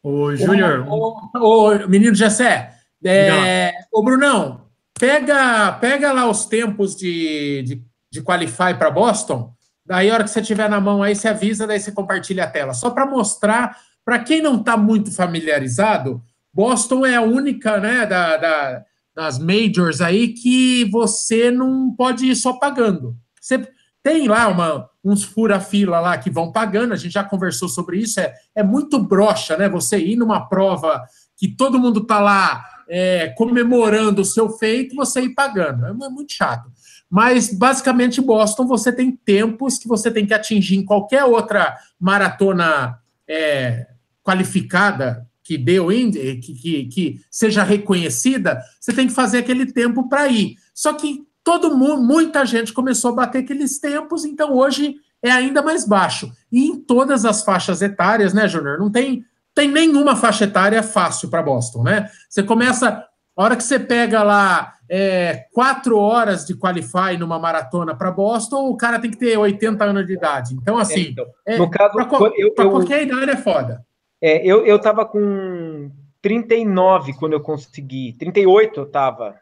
Ô, Júnior. Ô, ô, ô, menino Jessé. É, ô, Brunão, pega, pega lá os tempos de, de, de Qualify para Boston. Daí, a hora que você tiver na mão aí, você avisa, daí você compartilha a tela. Só para mostrar, para quem não está muito familiarizado, Boston é a única, né, da, da, das majors aí que você não pode ir só pagando. Você tem lá uma, uns fura-fila lá que vão pagando, a gente já conversou sobre isso, é, é muito broxa, né? Você ir numa prova que todo mundo tá lá é, comemorando o seu feito, você ir pagando. É, é muito chato. Mas, basicamente, Boston, você tem tempos que você tem que atingir em qualquer outra maratona é, qualificada que deu que, que, que seja reconhecida, você tem que fazer aquele tempo para ir. Só que todo mundo, muita gente começou a bater aqueles tempos, então hoje é ainda mais baixo. E em todas as faixas etárias, né, Júnior? Não tem, tem nenhuma faixa etária fácil para Boston, né? Você começa. A hora que você pega lá é, quatro horas de qualify numa maratona para Boston, o cara tem que ter 80 anos de idade. Então, assim, é, então, é, no caso, para qualquer idade é foda. É, eu, eu tava com 39 quando eu consegui. 38 eu tava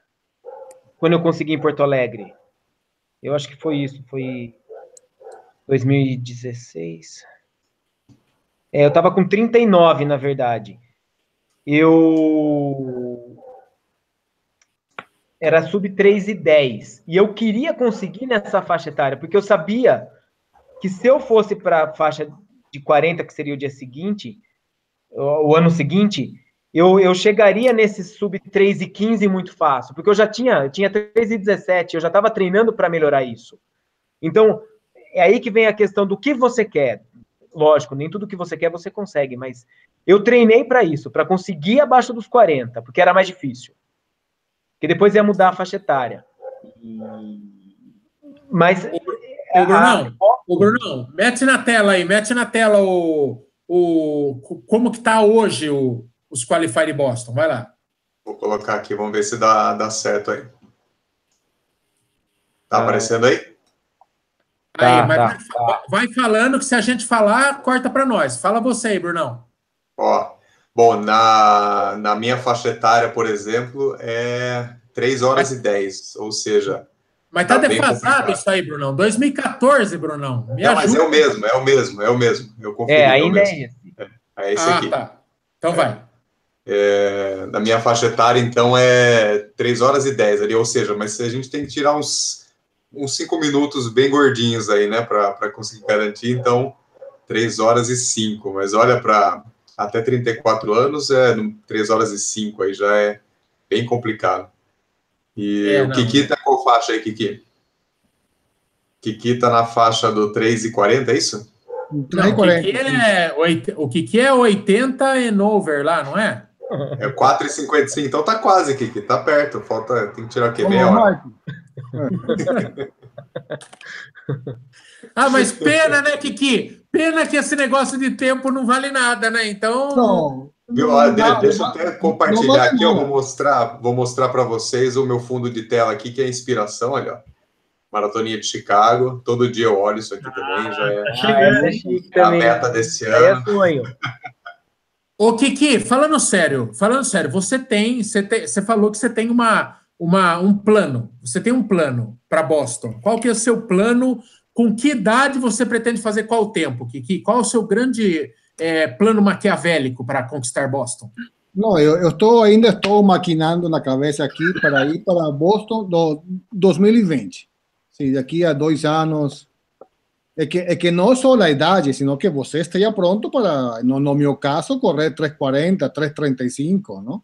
quando eu consegui em Porto Alegre. Eu acho que foi isso, foi 2016. É, eu tava com 39, na verdade. Eu era sub 3 e 10. E eu queria conseguir nessa faixa etária, porque eu sabia que se eu fosse para a faixa de 40, que seria o dia seguinte, o, ano seguinte, eu, eu chegaria nesse sub 3 e 15 muito fácil, porque eu já tinha, eu tinha 3 e 17, eu já estava treinando para melhorar isso. Então, é aí que vem a questão do que você quer. Lógico, nem tudo que você quer você consegue, mas eu treinei para isso, para conseguir abaixo dos 40, porque era mais difícil. Porque depois ia mudar a faixa etária. E... Mas. Ô, Brunão, a... ô, Brunão, mete na tela aí, mete na tela o, o, como que está hoje o, os Qualify de Boston? Vai lá. Vou colocar aqui, vamos ver se dá, dá certo aí. Tá ah. aparecendo aí? Aí, tá, mas tá, vai, tá. vai, falando que se a gente falar, corta para nós. Fala você aí, Brunão. Ó, bom, na, na minha faixa etária, por exemplo, é 3 horas e 10, ou seja, mas tá, tá defasado isso aí, Brunão. 2014, Brunão. Me não, mas é o mesmo, é o mesmo, é o mesmo. Eu confio. É, ainda é, esse. É, é esse ah, aqui. Tá. Então vai. É, na minha faixa etária, então, é 3 horas e 10 ali, ou seja, mas a gente tem que tirar uns, uns 5 minutos bem gordinhos aí, né, para conseguir garantir, então, 3 horas e 5, mas olha, para até 34 anos, é 3 horas e 5 aí já é bem complicado. E é, o Kiki tá qual faixa aí, Kiki? Kiki tá na faixa do 3,40, é isso? Não, o, Kiki é, o Kiki é 80 and over lá, não é? É 4,55, então tá quase, Kiki, tá perto. Falta, tem que tirar o quê? Meia hora. ah, mas pena, né, Kiki? Pena que esse negócio de tempo não vale nada, né? Então. Não. Viu? Deixa eu até compartilhar aqui, eu vou mostrar, vou mostrar para vocês o meu fundo de tela aqui, que é a inspiração, olha. Maratoninha de Chicago, todo dia eu olho isso aqui ah, também, já é, tá é a meta desse é ano. É sonho. Ô, Kiki, falando sério, falando sério, você tem, você, tem, você falou que você tem uma, uma, um plano, você tem um plano para Boston. Qual que é o seu plano? Com que idade você pretende fazer qual tempo, Kiki? Qual é o seu grande é, plano maquiavélico para conquistar Boston? Não, eu, eu estou ainda estou maquinando na cabeça aqui para ir para Boston do 2020. Sim, daqui a dois anos. É que, é que não só a idade, sino que você esteja pronto para, no, no meu caso, correr 340, 335, não?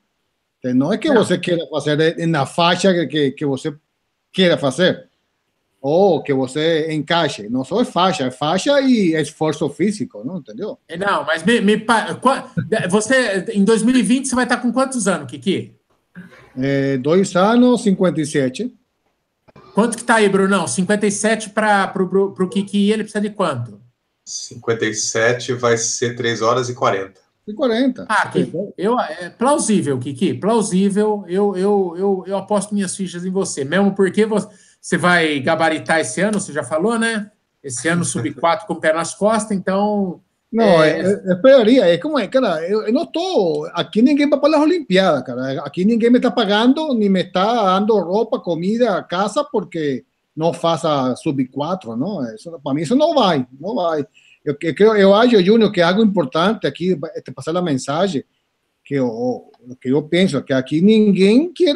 Não é que não. você queira fazer na faixa que, que, você queira fazer ou que você encaixe. Não só é faixa, é faixa e esforço físico, não entendeu? É, não, mas me, me, você em 2020 você vai estar com quantos anos, Kiki? É, dois anos, 57. Quanto que tá aí, Brunão? 57 para o Kiki, ele precisa de quanto? 57 vai ser 3 horas e 40. E 40. Ah, Kiki, eu, é plausível, Kiki, plausível. Eu, eu, eu, eu aposto minhas fichas em você, mesmo porque você vai gabaritar esse ano, você já falou, né? Esse ano sub-4 com o pé nas costas, então. Não, é, é, esperaria. É como é, cara, eu, eu não estou. Aqui ninguém vai para as Olimpíadas, cara. Aqui ninguém me está pagando, nem me está dando roupa, comida, casa, porque não faça sub-4, não? Isso, para mim isso não vai, não vai. Eu, eu, eu acho, Júnior, que é algo importante aqui, te passar a mensagem, que eu, que eu penso, que aqui ninguém quer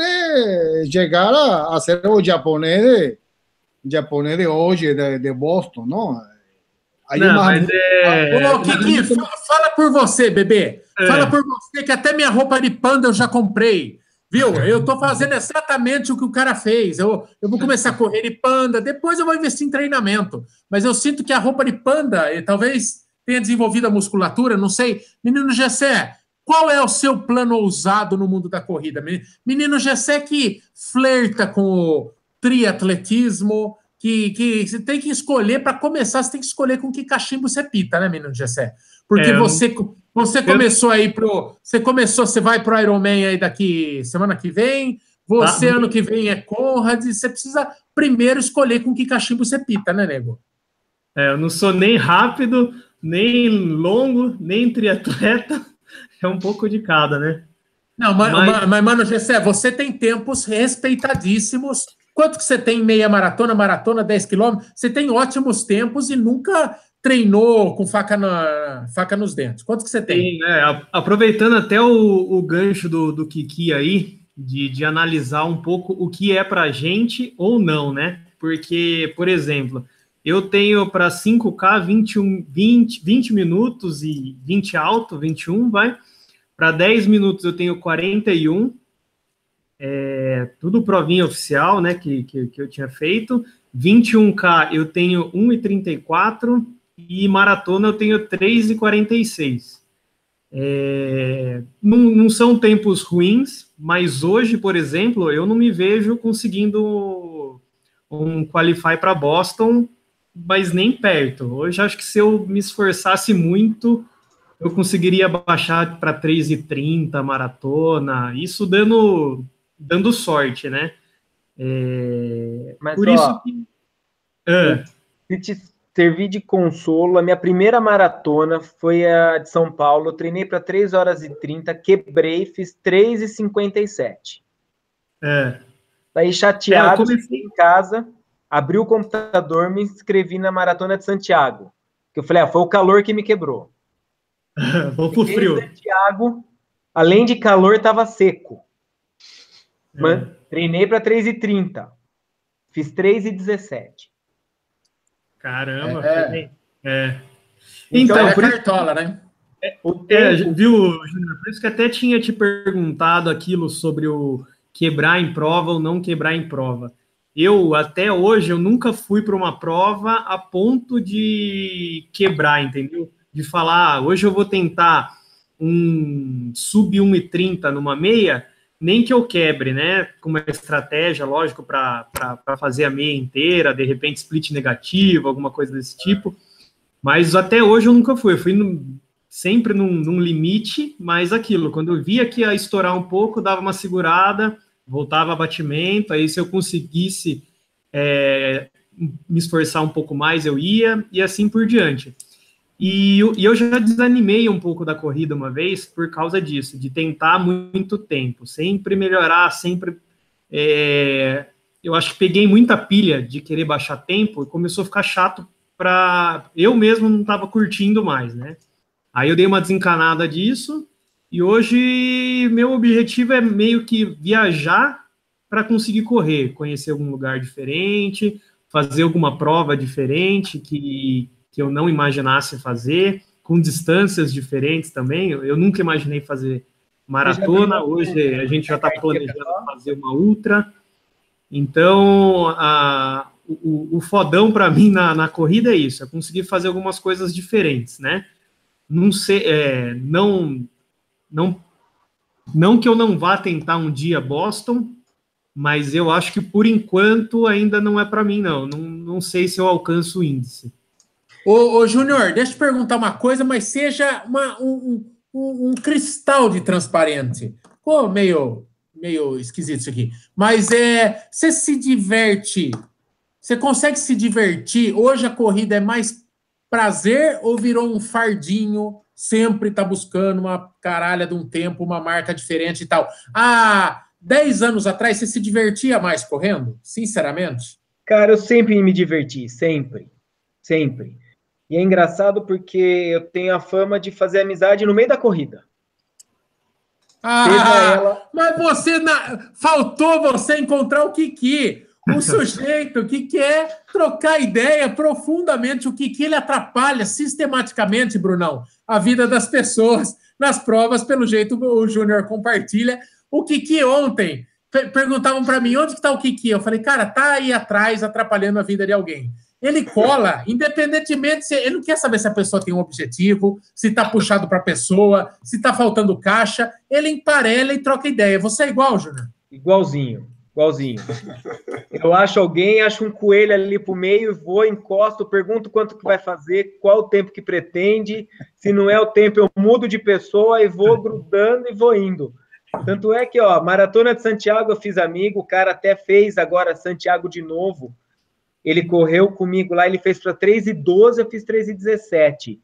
chegar a, a ser o japonês de, japonês de hoje, de, de Boston, não? Aí não, uma... mas é... Ô, Kiki, fala por você, bebê. É. Fala por você, que até minha roupa de panda eu já comprei. Viu? Eu estou fazendo exatamente o que o cara fez. Eu, eu vou começar a correr de panda, depois eu vou investir em treinamento. Mas eu sinto que a roupa de panda, e talvez tenha desenvolvido a musculatura, não sei. Menino Gessé, qual é o seu plano ousado no mundo da corrida? Menino Gessé que flerta com o triatletismo, que, que você tem que escolher, para começar, você tem que escolher com que cachimbo você pita, né, menino Gessé? Porque é, você, você começou aí pro. Você começou, você vai pro Ironman aí daqui semana que vem. Você, ah, ano que vem, é Conrad. Você precisa primeiro escolher com que cachimbo você pita, né, nego? É, eu não sou nem rápido, nem longo, nem triatleta é um pouco de cada, né? Não, mas, mas, mas mano, Gessé, você tem tempos respeitadíssimos. Quanto que você tem em meia maratona, maratona, 10 quilômetros? Você tem ótimos tempos e nunca treinou com faca, na, faca nos dentes. Quanto que você tem? Sim, né? Aproveitando até o, o gancho do, do Kiki aí, de, de analisar um pouco o que é para gente ou não, né? Porque, por exemplo, eu tenho para 5K 21, 20, 20 minutos e 20 alto, 21, vai. Para 10 minutos eu tenho 41. É, tudo provinha oficial, né? Que, que, que eu tinha feito. 21K eu tenho 1,34 e maratona eu tenho 3,46. É, não, não são tempos ruins, mas hoje, por exemplo, eu não me vejo conseguindo um qualify para Boston mas nem perto. Hoje acho que se eu me esforçasse muito, eu conseguiria baixar para 3,30 maratona, isso dando, dando sorte, né? É, mas, por ó, isso que. Ah. Se te servir de consolo, a minha primeira maratona foi a de São Paulo. Eu treinei para 3 horas e 30, quebrei, fiz 3,57. É. Daí chateado, é, comecei... em casa abri o computador, me inscrevi na Maratona de Santiago. Que eu falei, ah, foi o calor que me quebrou. Vou pro frio. Santiago, além de calor, estava seco. É. Treinei para 3,30. Fiz 3,17. Caramba, é. é. Então, então é por cartola, né? É, é, viu, Júnior? Por isso que até tinha te perguntado aquilo sobre o quebrar em prova ou não quebrar em prova. eu até hoje eu nunca fui para uma prova a ponto de quebrar, entendeu? De falar, ah, hoje eu vou tentar um sub 1,30 numa meia, nem que eu quebre, né? Com uma estratégia, lógico, para fazer a meia inteira, de repente split negativo, alguma coisa desse tipo. Mas até hoje eu nunca fui. Eu fui no, sempre num, num, limite, mas aquilo, quando eu via que ia estourar um pouco, dava uma segurada, voltava a batimento, aí se eu conseguisse é, me esforçar um pouco mais, eu ia, e assim por diante. E, eu já desanimei um pouco da corrida uma vez por causa disso, de tentar muito tempo, sempre melhorar, sempre. É, eu acho que peguei muita pilha de querer baixar tempo e começou a ficar chato para. Eu mesmo não estava curtindo mais, né? Aí eu dei uma desencanada disso e hoje meu objetivo é meio que viajar para conseguir correr, conhecer algum lugar diferente, fazer alguma prova diferente que que eu não imaginasse fazer, com distâncias diferentes também. Eu, eu nunca imaginei fazer maratona, hoje a gente já está planejando fazer uma ultra. Então, a, o, o fodão para mim na, na corrida é isso, é conseguir fazer algumas coisas diferentes, né? Não sei, é, não, não, não que eu não vá tentar um dia Boston, mas eu acho que por enquanto ainda não é para mim, não. não. Não sei se eu alcanço o índice. Ô, ô Júnior, deixa eu te perguntar uma coisa, mas seja uma, um, um, um, cristal de transparente. Pô, meio, meio esquisito isso aqui. Mas é, você se diverte, você consegue se divertir? Hoje a corrida é mais prazer ou virou um fardinho? Sempre tá buscando uma caralha de um tempo, uma marca diferente e tal. Há 10 anos atrás, você se divertia mais correndo? Sinceramente? Cara, eu sempre me diverti, sempre. Sempre. E é engraçado porque eu tenho a fama de fazer amizade no meio da corrida. Ah, ela... mas você na... faltou você encontrar o Kiki, um sujeito que quer trocar ideia profundamente. O Kiki ele atrapalha sistematicamente, Brunão, a vida das pessoas nas provas. Pelo jeito o Júnior compartilha. O Kiki ontem perguntavam para mim onde está o Kiki. Eu falei, cara, tá aí atrás atrapalhando a vida de alguém. Ele cola, independentemente se ele não quer saber se a pessoa tem um objetivo, se está puxado para a pessoa, se está faltando caixa, ele emparelha e troca ideia. Você é igual, Júnior? Igualzinho, igualzinho. Eu acho alguém, acho um coelho ali pro meio, vou, encosto, pergunto quanto que vai fazer, qual o tempo que pretende. Se não é o tempo, eu mudo de pessoa e vou grudando e vou indo. Tanto é que, ó, Maratona de Santiago eu fiz amigo, o cara até fez agora Santiago de novo. Ele correu comigo lá, ele fez para 3 e 12, eu fiz 3 e 17.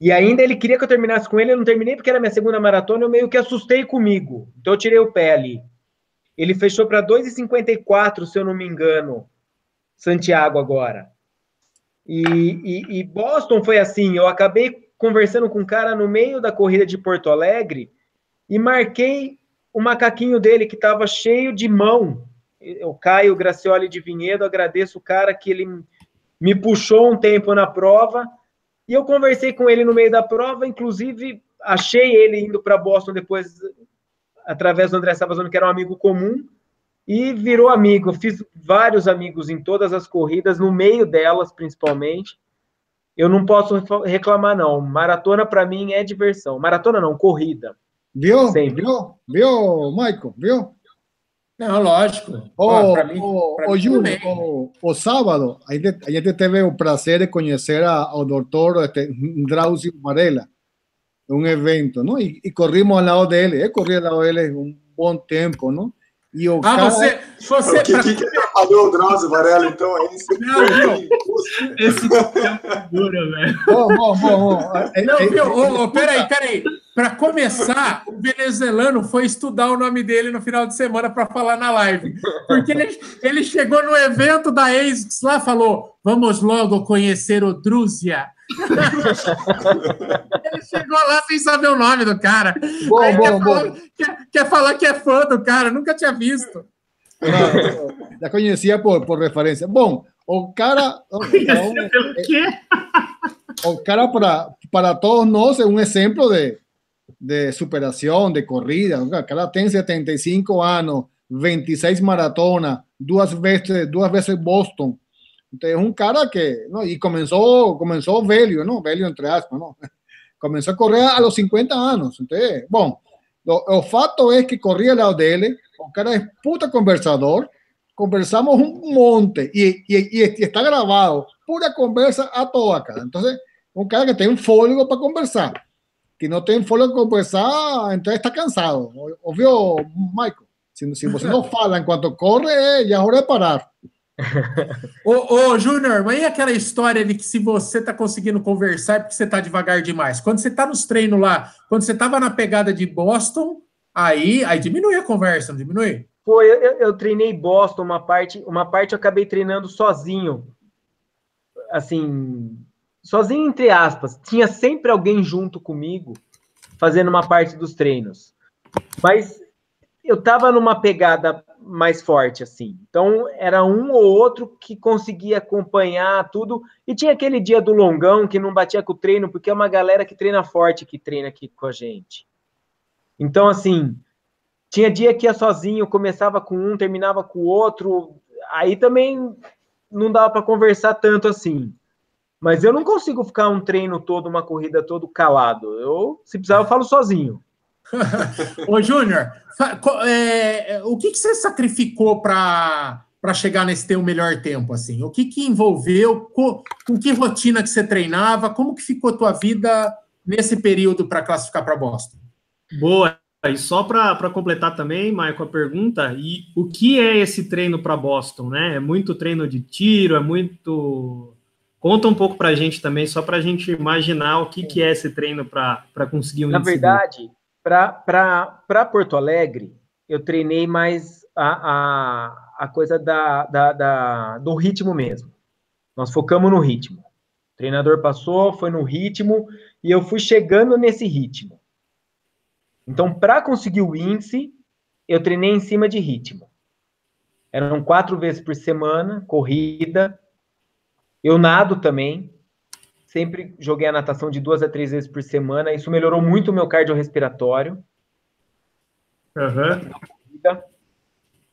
E ainda ele queria que eu terminasse com ele, eu não terminei porque era minha segunda maratona, eu meio que assustei comigo. Então eu tirei o pé ali. Ele fechou para 2,54, se eu não me engano, Santiago agora. E, e, e, Boston foi assim, eu acabei conversando com um cara no meio da corrida de Porto Alegre e marquei o macaquinho dele que estava cheio de mão o Caio Gracioli de Vinhedo, agradeço o cara que ele me puxou um tempo na prova e eu conversei com ele no meio da prova, inclusive achei ele indo para Boston depois através do André Sabazano, que era um amigo comum, e virou amigo. fiz vários amigos em todas as corridas, no meio delas principalmente. Eu não posso reclamar não. Maratona para mim é diversão. Maratona não, corrida. Viu? Sempre. Viu? Viu, Michael? Viu? Não, lógico. O, mim, o, o, Júlio, o, o, sábado, a gente, a teve o prazer de conhecer ao doutor este, Drauzio Varela, um evento, não? E, e corrimos ao lado dele, eu corri ao lado dele um bom tempo, não? E o ah, cara... você, você o que, pra... que, que atrapalhou o Drauzio Varela, então? É isso? Não, viu? Esse é duro, velho. Bom, bom, bom. Não, viu? Oh, oh, peraí, peraí. Para começar, o venezuelano foi estudar o nome dele no final de semana para falar na live. Porque ele, ele chegou no evento da ASICS lá falou: vamos logo conhecer o Drúzia. Ele chegou lá sem saber o nome do cara. Bom, bom, quer, bom. Falar, quer, quer, falar que é fã do cara, nunca tinha visto. Não, já conhecia por, por referência. Bom, o cara. O, pelo quê? O cara, para, para todos nós, é um exemplo de, de superação, de corrida. O cara tem 75 anos, 26 maratonas, duas vezes, duas vezes Boston. Então, é um cara que, não, e começou, começou velho, não? Velho entre aspas, não? Começou a correr a los 50 anos. Então, bom, o, o fato é que corria ao lado dele, o cara é puta conversador, conversamos um monte e, e, e, está gravado, pura conversa a toda, cara. Então, um cara que tem um fôlego para conversar, que não tem fôlego para conversar, então está cansado. Ouviu, Michael? Se, se você não fala enquanto corre, já é hora de parar. Ô, ô Júnior, mas e aquela história de que se você tá conseguindo conversar é porque você tá devagar demais? Quando você tá nos treinos lá, quando você tava na pegada de Boston, aí, aí diminui a conversa, não diminui? Foi, eu, eu treinei Boston, uma parte, uma parte eu acabei treinando sozinho. Assim, sozinho entre aspas. Tinha sempre alguém junto comigo fazendo uma parte dos treinos. Mas eu tava numa pegada mais forte, assim. Então, era um ou outro que conseguia acompanhar tudo. E tinha aquele dia do longão que não batia com o treino, porque é uma galera que treina forte que treina aqui com a gente. Então, assim, tinha dia que ia sozinho, começava com um, terminava com o outro. Aí também não dava para conversar tanto assim. Mas eu não consigo ficar um treino todo, uma corrida todo calado. Eu, se precisar, eu falo sozinho. Ô, Júnior, é, o que, que você sacrificou para para chegar nesse teu melhor tempo, assim? O que que envolveu? Com, com, que rotina que você treinava? Como que ficou a tua vida nesse período para classificar para Boston? Boa. E só para completar também, Maicon, a pergunta, e o que é esse treino para Boston, né? É muito treino de tiro, é muito... Conta um pouco para a gente também, só para a gente imaginar o que, que é esse treino para conseguir um Na verdade, para Porto Alegre, eu treinei mais a, a, a coisa da, da, da, do ritmo mesmo. Nós focamos no ritmo. O treinador passou, foi no ritmo, e eu fui chegando nesse ritmo. Então, para conseguir o índice, eu treinei em cima de ritmo. Eram quatro vezes por semana, corrida. Eu nado também, Sempre joguei a natação de duas a três vezes por semana. Isso melhorou muito o meu cardiorrespiratório. Uhum.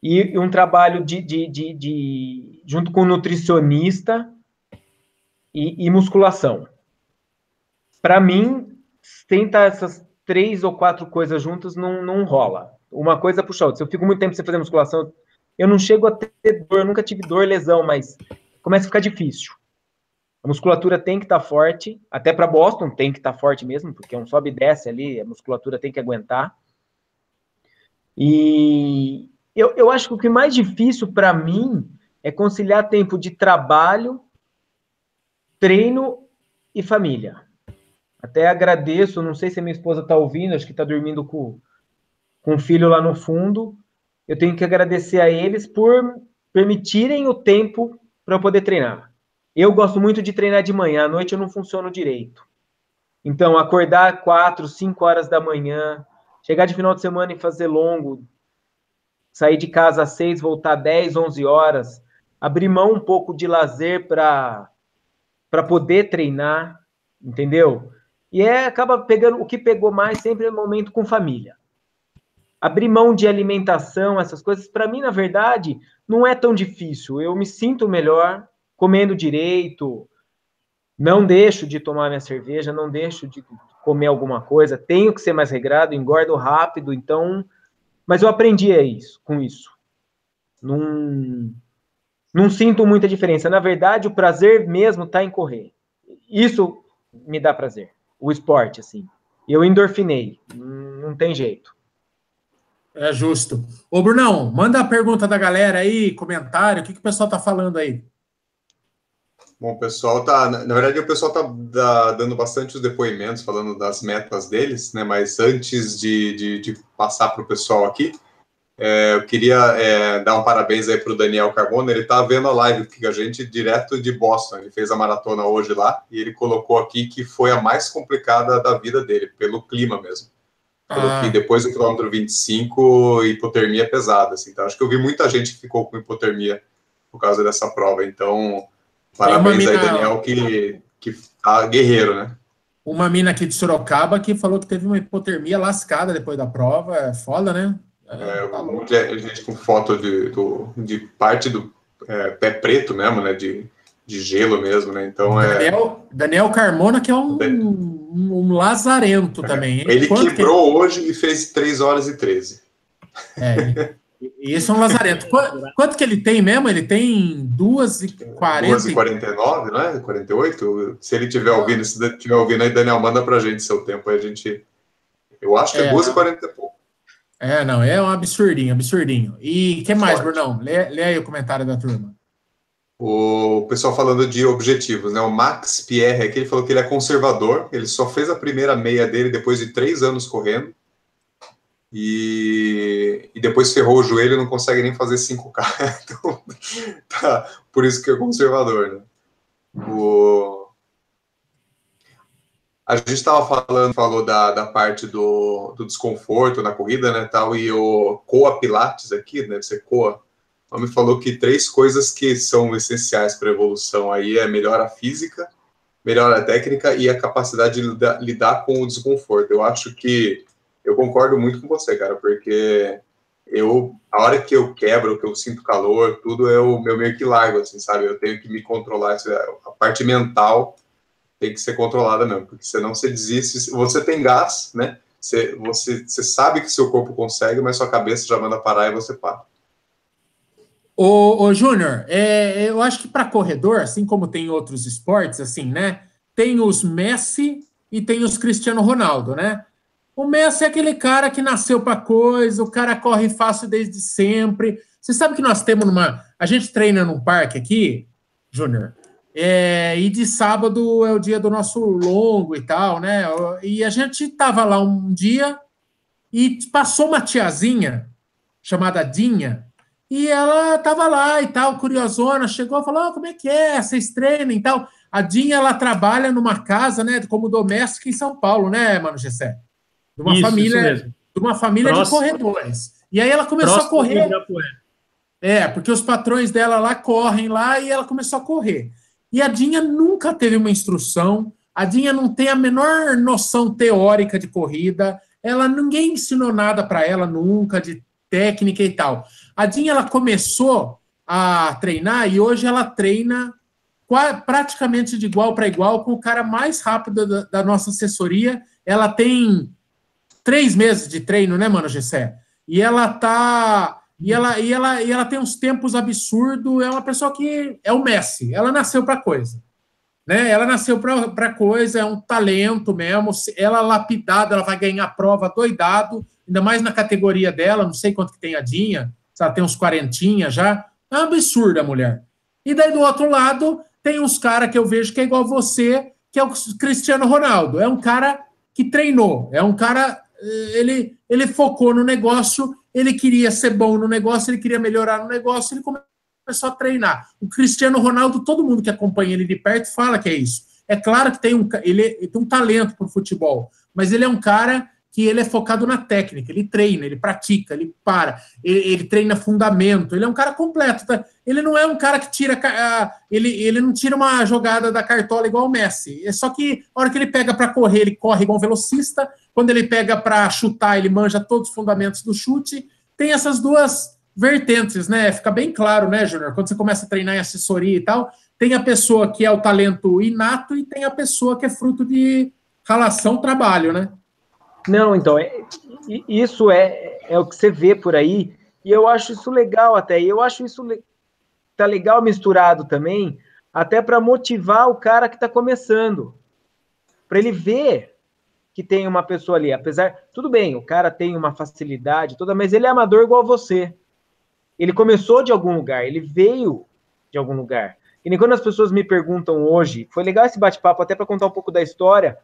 E um trabalho de, de, de, de junto com nutricionista e, e musculação. Para mim, tentar essas três ou quatro coisas juntas não, não rola. Uma coisa puxa outra. Se eu fico muito tempo sem fazer musculação, eu não chego a ter dor, eu nunca tive dor, lesão, mas começa a ficar difícil. A musculatura tem que estar tá forte, até para Boston tem que estar tá forte mesmo, porque é um sobe e desce ali, a musculatura tem que aguentar. E eu, eu acho que o que mais difícil para mim é conciliar tempo de trabalho, treino e família. Até agradeço, não sei se a minha esposa está ouvindo, acho que está dormindo com, com o filho lá no fundo. Eu tenho que agradecer a eles por permitirem o tempo para eu poder treinar. Eu gosto muito de treinar de manhã, à noite eu não funciono direito. Então, acordar quatro, cinco horas da manhã, chegar de final de semana e fazer longo, sair de casa às seis, voltar às 10, 11 horas, abrir mão um pouco de lazer para para poder treinar, entendeu? E é acaba pegando o que pegou mais sempre é o momento com família. Abrir mão de alimentação, essas coisas, para mim, na verdade, não é tão difícil. Eu me sinto melhor, comendo direito, não deixo de tomar minha cerveja, não deixo de comer alguma coisa, tenho que ser mais regrado, engordo rápido, então. Mas eu aprendi a isso, com isso. Não, não sinto muita diferença. Na verdade, o prazer mesmo está em correr. Isso me dá prazer. O esporte, assim. Eu endorfinei. Não tem jeito. É justo. Ô, Brunão, manda a pergunta da galera aí, comentário. O que, que o pessoal tá falando aí? Bom, o pessoal tá, na verdade, o pessoal tá da, dando bastante os depoimentos, falando das metas deles, né? Mas antes de, de, de passar para o pessoal aqui, é, eu queria é, dar um parabéns aí para o Daniel Carbona. Ele tá vendo a live com a gente direto de Boston. Ele fez a maratona hoje lá e ele colocou aqui que foi a mais complicada da vida dele, pelo clima mesmo. Ah. que depois do quilômetro 25, hipotermia pesada. Assim. Então, acho que eu vi muita gente que ficou com hipotermia por causa dessa prova. Então, Parabéns mina, aí, Daniel, que, que tá guerreiro, né? Uma mina aqui de Sorocaba que falou que teve uma hipotermia lascada depois da prova. É foda, né? É, muita gente com foto de, do, de parte do é, pé preto mesmo, né? De, de gelo mesmo, né? Então é. Daniel, Daniel Carmona, que é um, um, um lazarento também. Hein? Ele Quanto quebrou que... hoje e fez 3 horas e 13. É, e esse é um lazarento. Quanto, quanto, que ele tem mesmo? Ele tem 2 e 40... 2 e 49, não é? 48? Se ele tiver ouvindo, se tiver ouvindo aí, Daniel, manda pra gente seu tempo, aí a gente... Eu acho que é, é 2 e 40 e pouco. É, não, é um absurdinho, absurdinho. E o que mais, Forte. Brunão? Lê, lê aí o comentário da turma. O pessoal falando de objetivos, né? O Max Pierre aqui, ele falou que ele é conservador, ele só fez a primeira meia dele depois de três anos correndo. E, e depois ferrou o joelho não consegue nem fazer 5K. então, tá, por isso que é conservador, né? O, a gente estava falando, falou da, da parte do, do desconforto na corrida, né, tal, e o Coa Pilates aqui, deve ser Coa, me falou que três coisas que são essenciais para a evolução aí é melhora física, melhora técnica e a capacidade de lidar, lidar com o desconforto. Eu acho que eu concordo muito com você, cara, porque eu, a hora que eu quebro, que eu sinto calor, tudo eu, eu meio que largo, assim, sabe? Eu tenho que me controlar, a parte mental tem que ser controlada mesmo, porque senão você desiste, você tem gás, né? Você, você, você sabe que seu corpo consegue, mas sua cabeça já manda parar e você para. Ô, ô Júnior, é, eu acho que para corredor, assim como tem outros esportes, assim, né? Tem os Messi e tem os Cristiano Ronaldo, né? O Messi é aquele cara que nasceu para coisa, o cara corre fácil desde sempre. Você sabe que nós temos numa. A gente treina num parque aqui, Júnior, é, e de sábado é o dia do nosso longo e tal, né? E a gente tava lá um dia e passou uma tiazinha chamada Dinha, e ela tava lá e tal, curiosona, chegou e falou: oh, como é que é? Vocês treinam e tal. A Dinha, ela trabalha numa casa, né, como doméstica em São Paulo, né, Mano Gessé? De uma isso, família, isso de uma família de corredores. E aí ela começou Próximo a correr. É, porque os patrões dela lá correm lá e ela começou a correr. E a Dinha nunca teve uma instrução, a Dinha não tem a menor noção teórica de corrida, ela ninguém ensinou nada para ela nunca de técnica e tal. A Dinha ela começou a treinar e hoje ela treina praticamente de igual para igual com o cara mais rápido da, da, nossa assessoria. Ela tem três meses de treino, né, mano, Gessé? E ela tá. E ela, e, ela, e ela tem uns tempos absurdos. É uma pessoa que é o Messi. Ela nasceu para coisa. Né? Ela nasceu para coisa, é um talento mesmo. Ela lapidada, ela vai ganhar prova doidado, ainda mais na categoria dela. Não sei quanto que tem a Dinha, se ela tem uns quarentinha já. É uma absurda a mulher. E daí do outro lado, tem uns caras que eu vejo que é igual você, que é o Cristiano Ronaldo. É um cara que treinou, é um cara. Ele, ele focou no negócio, ele queria ser bom no negócio, ele queria melhorar no negócio, ele começou a treinar. O Cristiano Ronaldo, todo mundo que acompanha ele de perto fala que é isso. É claro que tem um, ele, ele tem um talento para o futebol, mas ele é um cara que ele é focado na técnica, ele treina, ele pratica, ele para, ele, ele treina fundamento, ele é um cara completo, tá? Ele não é um cara que tira, ele, ele não tira uma jogada da cartola igual o Messi. É só que a hora que ele pega para correr, ele corre igual um velocista, quando ele pega para chutar, ele manja todos os fundamentos do chute. Tem essas duas vertentes, né? Fica bem claro, né, Júnior? Quando você começa a treinar em assessoria e tal, tem a pessoa que é o talento inato e tem a pessoa que é fruto de relação trabalho, né? Não, então, é, isso é, é o que você vê por aí, e eu acho isso legal até, e eu acho isso tá legal misturado também, até para motivar o cara que está começando, para ele ver que tem uma pessoa ali, apesar, tudo bem, o cara tem uma facilidade toda, mas ele é amador igual você. Ele começou de algum lugar, ele veio de algum lugar. E quando as pessoas me perguntam hoje, foi legal esse bate-papo até para contar um pouco da história.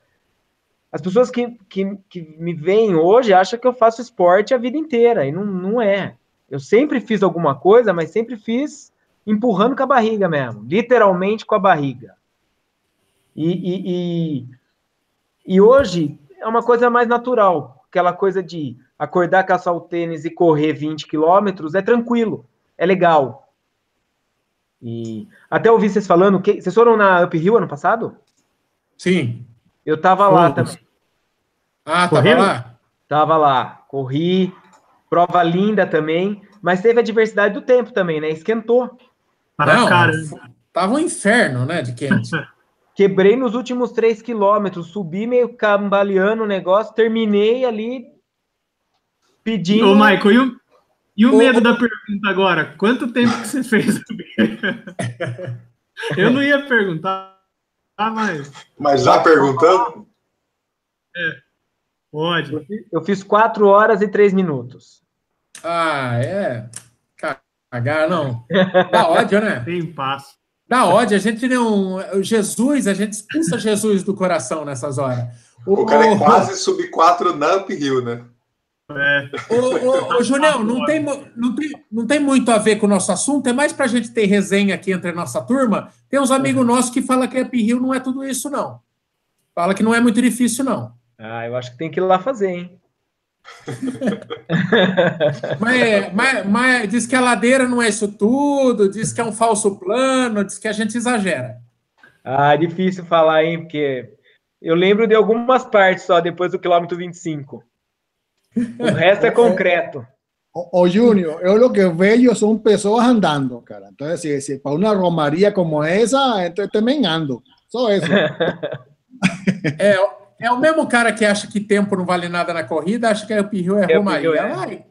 As pessoas que, que, que me veem hoje acham que eu faço esporte a vida inteira, e não, não é. Eu sempre fiz alguma coisa, mas sempre fiz empurrando com a barriga mesmo, literalmente com a barriga. E, e, e, e hoje é uma coisa mais natural, aquela coisa de acordar, caçar o tênis e correr 20 quilômetros é tranquilo, é legal. E até ouvi vocês falando que vocês foram na Up Hill ano passado? Sim. Eu tava lá também. Ah, tava lá? Tava lá, corri. prova linda também, mas teve a diversidade do tempo também, né? Esquentou. Para Não, caramba. Tava um inferno, né, de quente. Quebrei nos últimos três quilômetros, subi meio cambaleando o negócio, terminei ali pedindo. Ô, Michael, e o, e o medo da pergunta agora? Quanto tempo que você fez? Eu não ia perguntar, mas. Mas já perguntando? É. Pode. Eu fiz quatro horas e três minutos. Ah, é. Cagar, não. Dá ódio, né? Tem passo. Dá ódio. A gente não. Jesus, a gente expulsa Jesus do coração nessas horas. O, o cara é quase sub 4 na uphill, né? É. Ô, ô, ô Julião, não tem, não, tem, não tem muito a ver com o nosso assunto, é mais para a gente ter resenha aqui entre a nossa turma. Tem uns amigos uhum. nossos que falam que uphill não é tudo isso, não. Fala que não é muito difícil, não. Ah, eu acho que tem que ir lá fazer, hein? mas, mas, mas, diz que a ladeira não é isso tudo, diz que é um falso plano, diz que a gente exagera. Ah, é difícil falar, hein? Porque eu lembro de algumas partes só depois do quilômetro 25. O resto é concreto. O, o Júnior, eu lo que vejo são pessoas andando, cara. Então, se, se para uma romaria como essa, eu também ando. Só isso. é, é o mesmo cara que acha que tempo não vale nada na corrida, acha que o Pirril é, é Romaria. É. Vai,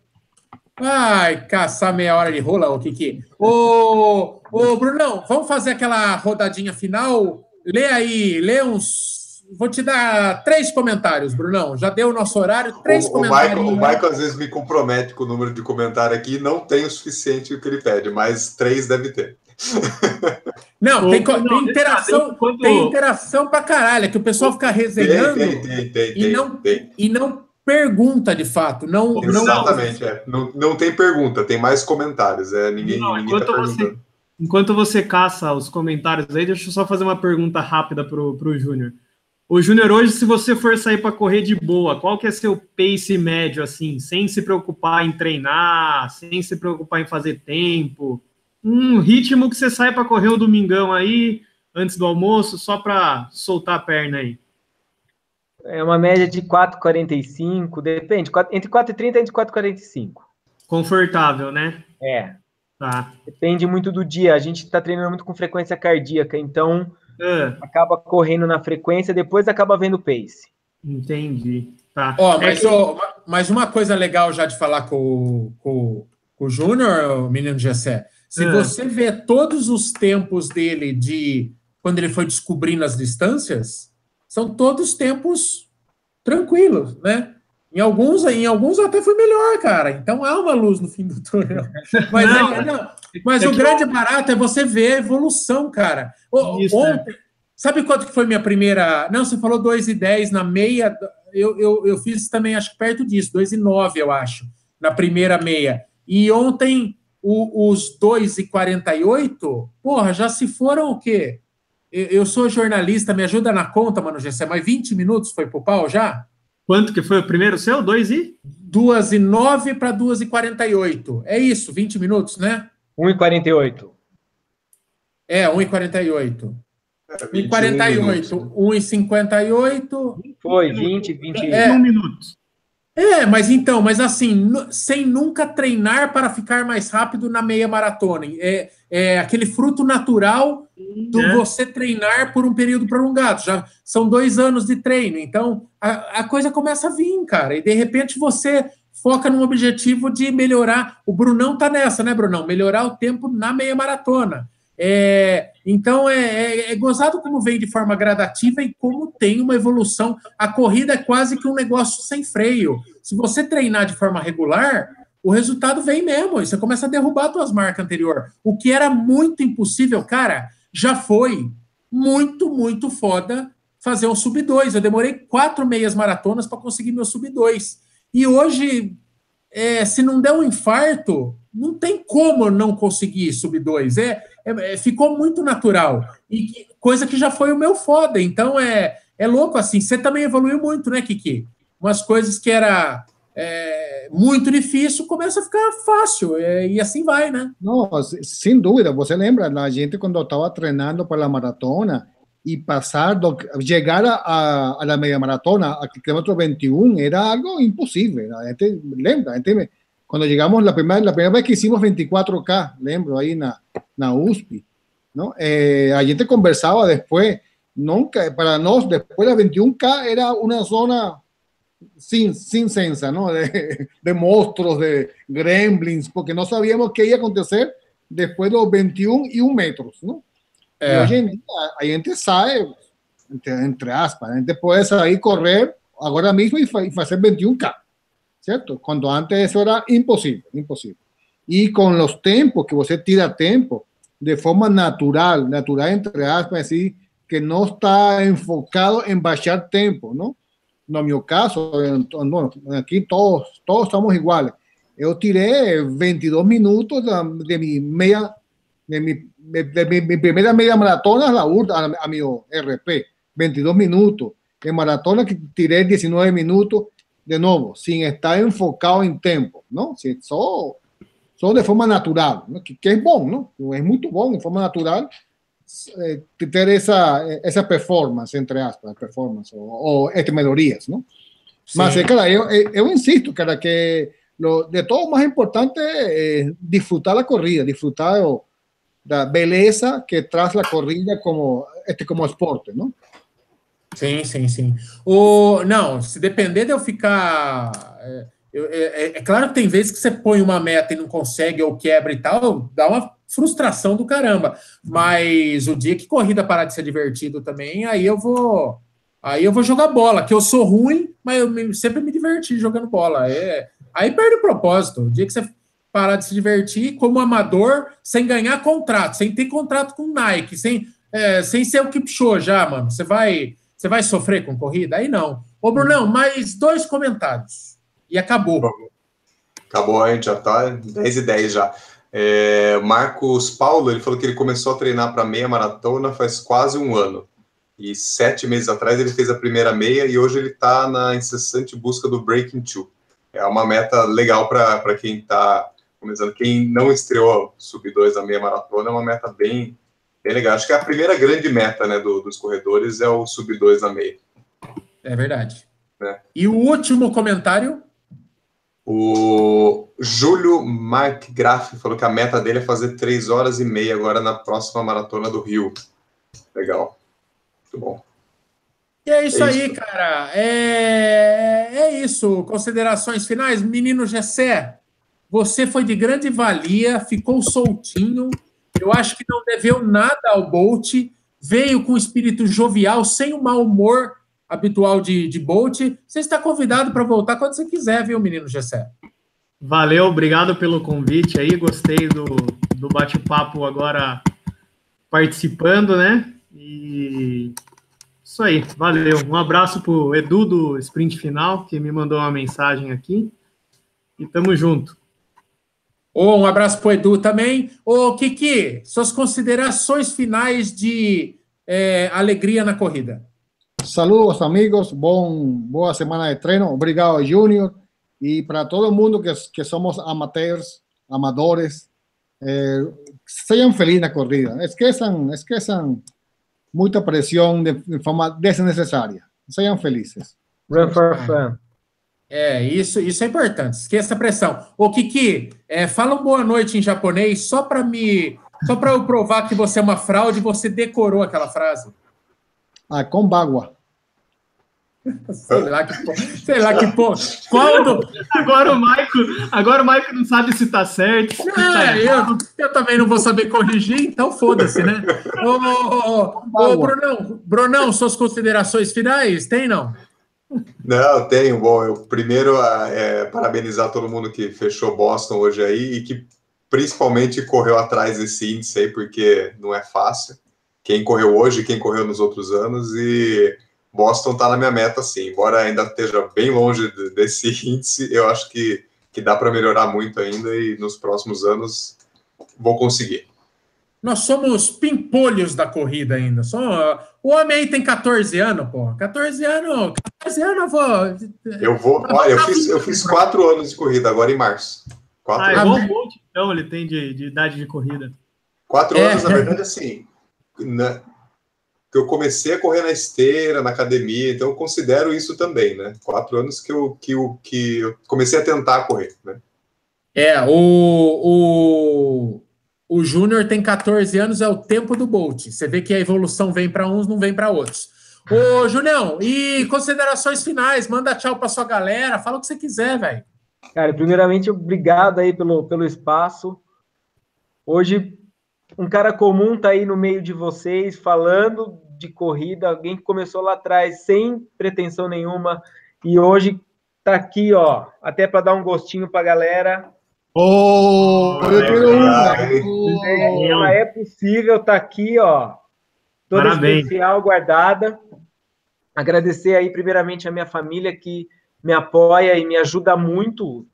vai caçar meia hora de rola, o Kiki. Ô, ô, Brunão, vamos fazer aquela rodadinha final? Lê aí, lê uns. Vou te dar três comentários, Brunão. Já deu o nosso horário, três o, comentários. O Michael, o Michael às vezes me compromete com o número de comentário aqui, não tem o suficiente o que ele pede, mas três deve ter. Não, tem, tem interação, quanto... tem interação pra caralho, é que o pessoal fica resenhando tem, tem, tem, e, não, e não pergunta de fato. Não, Exatamente, não... É. Não, não tem pergunta, tem mais comentários. É, ninguém, não, ninguém tá enquanto, tá você, enquanto você caça os comentários aí, deixa eu só fazer uma pergunta rápida pro, pro Júnior. O Júnior, hoje, se você for sair para correr de boa, qual que é seu pace médio, assim, sem se preocupar em treinar, sem se preocupar em fazer tempo? Um ritmo que você sai para correr um domingão aí, antes do almoço, só para soltar a perna aí? É uma média de 4,45, depende, entre 4,30 e 4,45. Confortável, né? É. Tá. Depende muito do dia. A gente está treinando muito com frequência cardíaca, então é. acaba correndo na frequência, depois acaba vendo pace. Entendi. Tá. Ó, mas, é que... ó, mas uma coisa legal já de falar com, com, com o Júnior, o menino Gessé, se é. você vê todos os tempos dele de quando ele foi descobrindo as distâncias, são todos tempos tranquilos, né? Em alguns, em alguns até foi melhor, cara. Então há uma luz no fim do túnel. Mas, não, é, não, mas é o grande barato é você ver a evolução, cara. Isso, né? Ontem, sabe quanto que foi minha primeira. Não, você falou 2,10 na meia. Eu, eu, eu fiz também, acho que perto disso, 2,9, eu acho, na primeira meia. E ontem o, os 2,48, porra, já se foram o quê? Eu, eu, sou jornalista, me ajuda na conta, mano, Gessé, mas 20 minutos foi pro pau já? Quanto que foi o primeiro seu? 2 e? 2 e 9 para 2 e 48. É isso, 20 minutos, né? 1 e 48. É, 1 e 48. 1 e 48, 1 e 58. Foi, 20, 21 é, minutos. É, mas então, mas assim, sem nunca treinar para ficar mais rápido na meia maratona. É, é aquele fruto natural do é. você treinar por um período prolongado. Já são dois anos de treino, então a, a coisa começa a vir, cara. E de repente você foca num objetivo de melhorar. O Brunão tá nessa, né, Brunão? Melhorar o tempo na meia maratona. É, então é, é, é, gozado como vem de forma gradativa e como tem uma evolução. A corrida é quase que um negócio sem freio. Se você treinar de forma regular, o resultado vem mesmo. Você começa a derrubar suas marcas anterior. O que era muito impossível, cara, já foi muito, muito foda fazer um sub 2. Eu demorei quatro meias maratonas para conseguir meu sub 2. E hoje, é, se não der um infarto, não tem como não conseguir sub 2. É, é, é, ficou muito natural. E que, coisa que já foi o meu foda. Então é, é louco assim. Você também evoluiu muito, né, Kiki? Umas coisas que era é, muito difícil começa a ficar fácil. É, e assim vai, né? Não, sem dúvida. Você lembra, a gente quando estava treinando para a maratona e passar, do, chegar a, a, a, meia maratona, a quilômetro 21, era algo impossível. A gente lembra, a gente cuando llegamos la primera, la primera vez que hicimos 24K, lembro, ahí en la USP, ¿no? Eh, a gente conversaba después, nunca, para nosotros, después de 21K era una zona sin, sin sensa, ¿no? De, de, monstruos, de gremlins, porque no sabíamos qué iba a acontecer después de los 21 y 1 metros, ¿no? Eh. Y hoy en día, a gente sabe, entre, entre aspas, a gente puede salir correr agora mesmo e, e fazer 21K certo? Quando antes isso era impossível, impossível. E com os tempos, que você tira tempo, de forma natural, natural entre aspas, assim, que não está enfocado em baixar tempo, não? No meu caso, bueno, aqui todos, todos estamos iguais. Eu tirei 22 minutos de minha meia, de mi, de mi, mi primera media maratona a, la, a, a mi RP, 22 minutos. En maratona que tiré 19 minutos de nuevo, sin estar enfocado en tiempo, ¿no? Si solo, solo de forma natural, ¿no? que, que, es bueno, ¿no? Es muy bueno, de forma natural eh, tener esa, esa performance, entre aspas, performance, o, o este, melodías, ¿no? Sí. Mas, cara, yo, yo, insisto, cara, que lo, de todo más importante es disfrutar la corrida, disfrutar la belleza que tras la corrida como, este, como esporte, ¿no? Sim, sim, sim. O, não, se depender de eu ficar. É, é, é, claro que tem vezes que você põe uma meta e não consegue ou quebra e tal, dá uma frustração do caramba. Mas o dia que corrida parar de ser divertido também, aí eu vou. Aí eu vou jogar bola, que eu sou ruim, mas eu me, sempre me diverti jogando bola. É, aí perde o propósito. O dia que você parar de se divertir como amador, sem ganhar contrato, sem ter contrato com Nike, sem, é, sem ser o Kipchoge já, mano. Você vai você vai sofrer com corrida? Aí não. Ô, Brunão, mais dois comentários. E acabou. Acabou, a gente já tá 10 e 10 já. É, Marcos Paulo, ele falou que ele começou a treinar para meia maratona faz quase um ano. E sete meses atrás ele fez a primeira meia e hoje ele está na incessante busca do Breaking Two. É uma meta legal para quem está começando. Quem não estreou sub 2 na meia maratona é uma meta bem, bem legal. Acho que a primeira grande meta né, do, dos corredores é o sub 2 na meia. É verdade. É. E o último comentário? O Júlio McGrath falou que a meta dele é fazer 3 horas e meia agora na próxima maratona do Rio. Legal. Muito bom. E é isso, é isso. aí, cara. É... é isso. Considerações finais? Menino Gessé, você foi de grande valia, ficou soltinho eu acho que não deveu nada ao Bolt, veio com espírito jovial, sem o mau humor habitual de, de Bolt. Você está convidado para voltar quando você quiser, viu, menino Gessé? Valeu, obrigado pelo convite aí, gostei do, do bate-papo agora participando, né? E isso aí, valeu. Um abraço para o Edu do Sprint Final, que me mandou uma mensagem aqui. E tamo junto. Oh, um abraço para o Edu também. Ô, oh, Kiki, suas considerações finais de é, alegria na corrida. Saludos, amigos. Bom, boa semana de treino. Obrigado, Júnior. E para todo mundo que, que somos amateurs, amadores, eh, sejam felizes na corrida. Esqueçam, esqueçam muita pressão de, de forma desnecessária. Sejam felizes. Run for fun. É, isso, isso é importante. Esqueça a pressão. Ô, Kiki, é, fala um boa noite em japonês só para me. Só para eu provar que você é uma fraude, você decorou aquela frase. Ah, com bagua. Sei lá que sei lá que pô. Quando... Agora o Maico, agora o Maico não sabe se tá certo. Se tá é, eu, eu também não vou saber corrigir, então foda-se, né? Ô, ô, ô, ô, Brunão, Brunão, suas considerações finais? Tem não? Não, tenho. Bom, eu primeiro é, parabenizar todo mundo que fechou Boston hoje aí e que principalmente correu atrás desse índice aí, porque não é fácil. Quem correu hoje, quem correu nos outros anos, e Boston está na minha meta, sim. Embora ainda esteja bem longe desse índice, eu acho que, que dá para melhorar muito ainda e nos próximos anos vou conseguir. Nós somos pimpolhos da corrida ainda. Só, o homem aí tem 14 anos, pô. 14 anos, 14 anos eu vou. Eu vou. Olha, eu fiz, eu fiz quatro anos de corrida agora em março. Quatro ah, é anos. bom então ele tem de, de, idade de corrida. Quatro é. anos, na verdade, assim. Na, que eu comecei a correr na esteira, na academia, então eu considero isso também, né? Quatro anos que eu, que eu, que eu comecei a tentar correr, né? É, o, o, o Júnior tem 14 anos, é o tempo do Bolt. Você vê que a evolução vem para uns, não vem para outros. Ô, Julião, e considerações finais? Manda tchau para sua galera, fala o que você quiser, velho. Cara, primeiramente, obrigado aí pelo, pelo espaço. Hoje, um cara comum tá aí no meio de vocês, falando de corrida, alguém que começou lá atrás sem pretensão nenhuma e hoje tá aqui, ó, até para dar um gostinho para a galera. Oh, eu quero uma. Ela é possível, tá aqui, ó, toda Parabéns. especial, guardada. Agradecer aí primeiramente a minha família que me apoia e me ajuda muito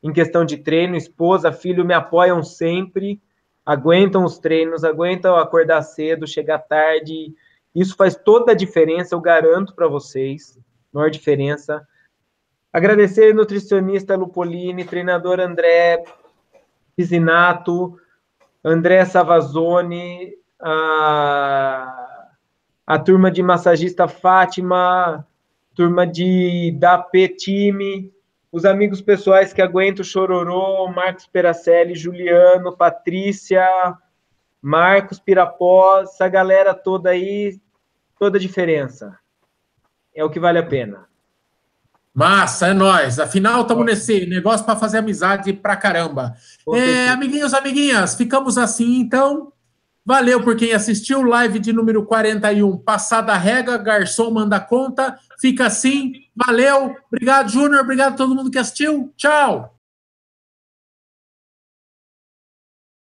em questão de treino, esposa, filho me apoiam sempre, aguentam os treinos, aguentam acordar cedo, chegar tarde. Isso faz toda a diferença, eu garanto para vocês, maior diferença. Agradecer nutricionista Lupolini, treinador André Pisinato, André Savazone, a, a turma de massagista Fátima, turma de da Time, os amigos pessoais que aguentam o Chororô, Marcos Peracelli, Juliano, Patrícia, Marcos Pirapó, essa galera toda aí, toda a diferença. É o que vale a pena. Massa, é nós. Afinal, estamos nesse negócio para fazer amizade pra caramba. É, amiguinhos, amiguinhas, ficamos assim então. Valeu por quem assistiu. Live de número 41. Passada a rega, garçom manda conta. Fica assim. Valeu. Obrigado, Júnior. Obrigado a todo mundo que assistiu. Tchau.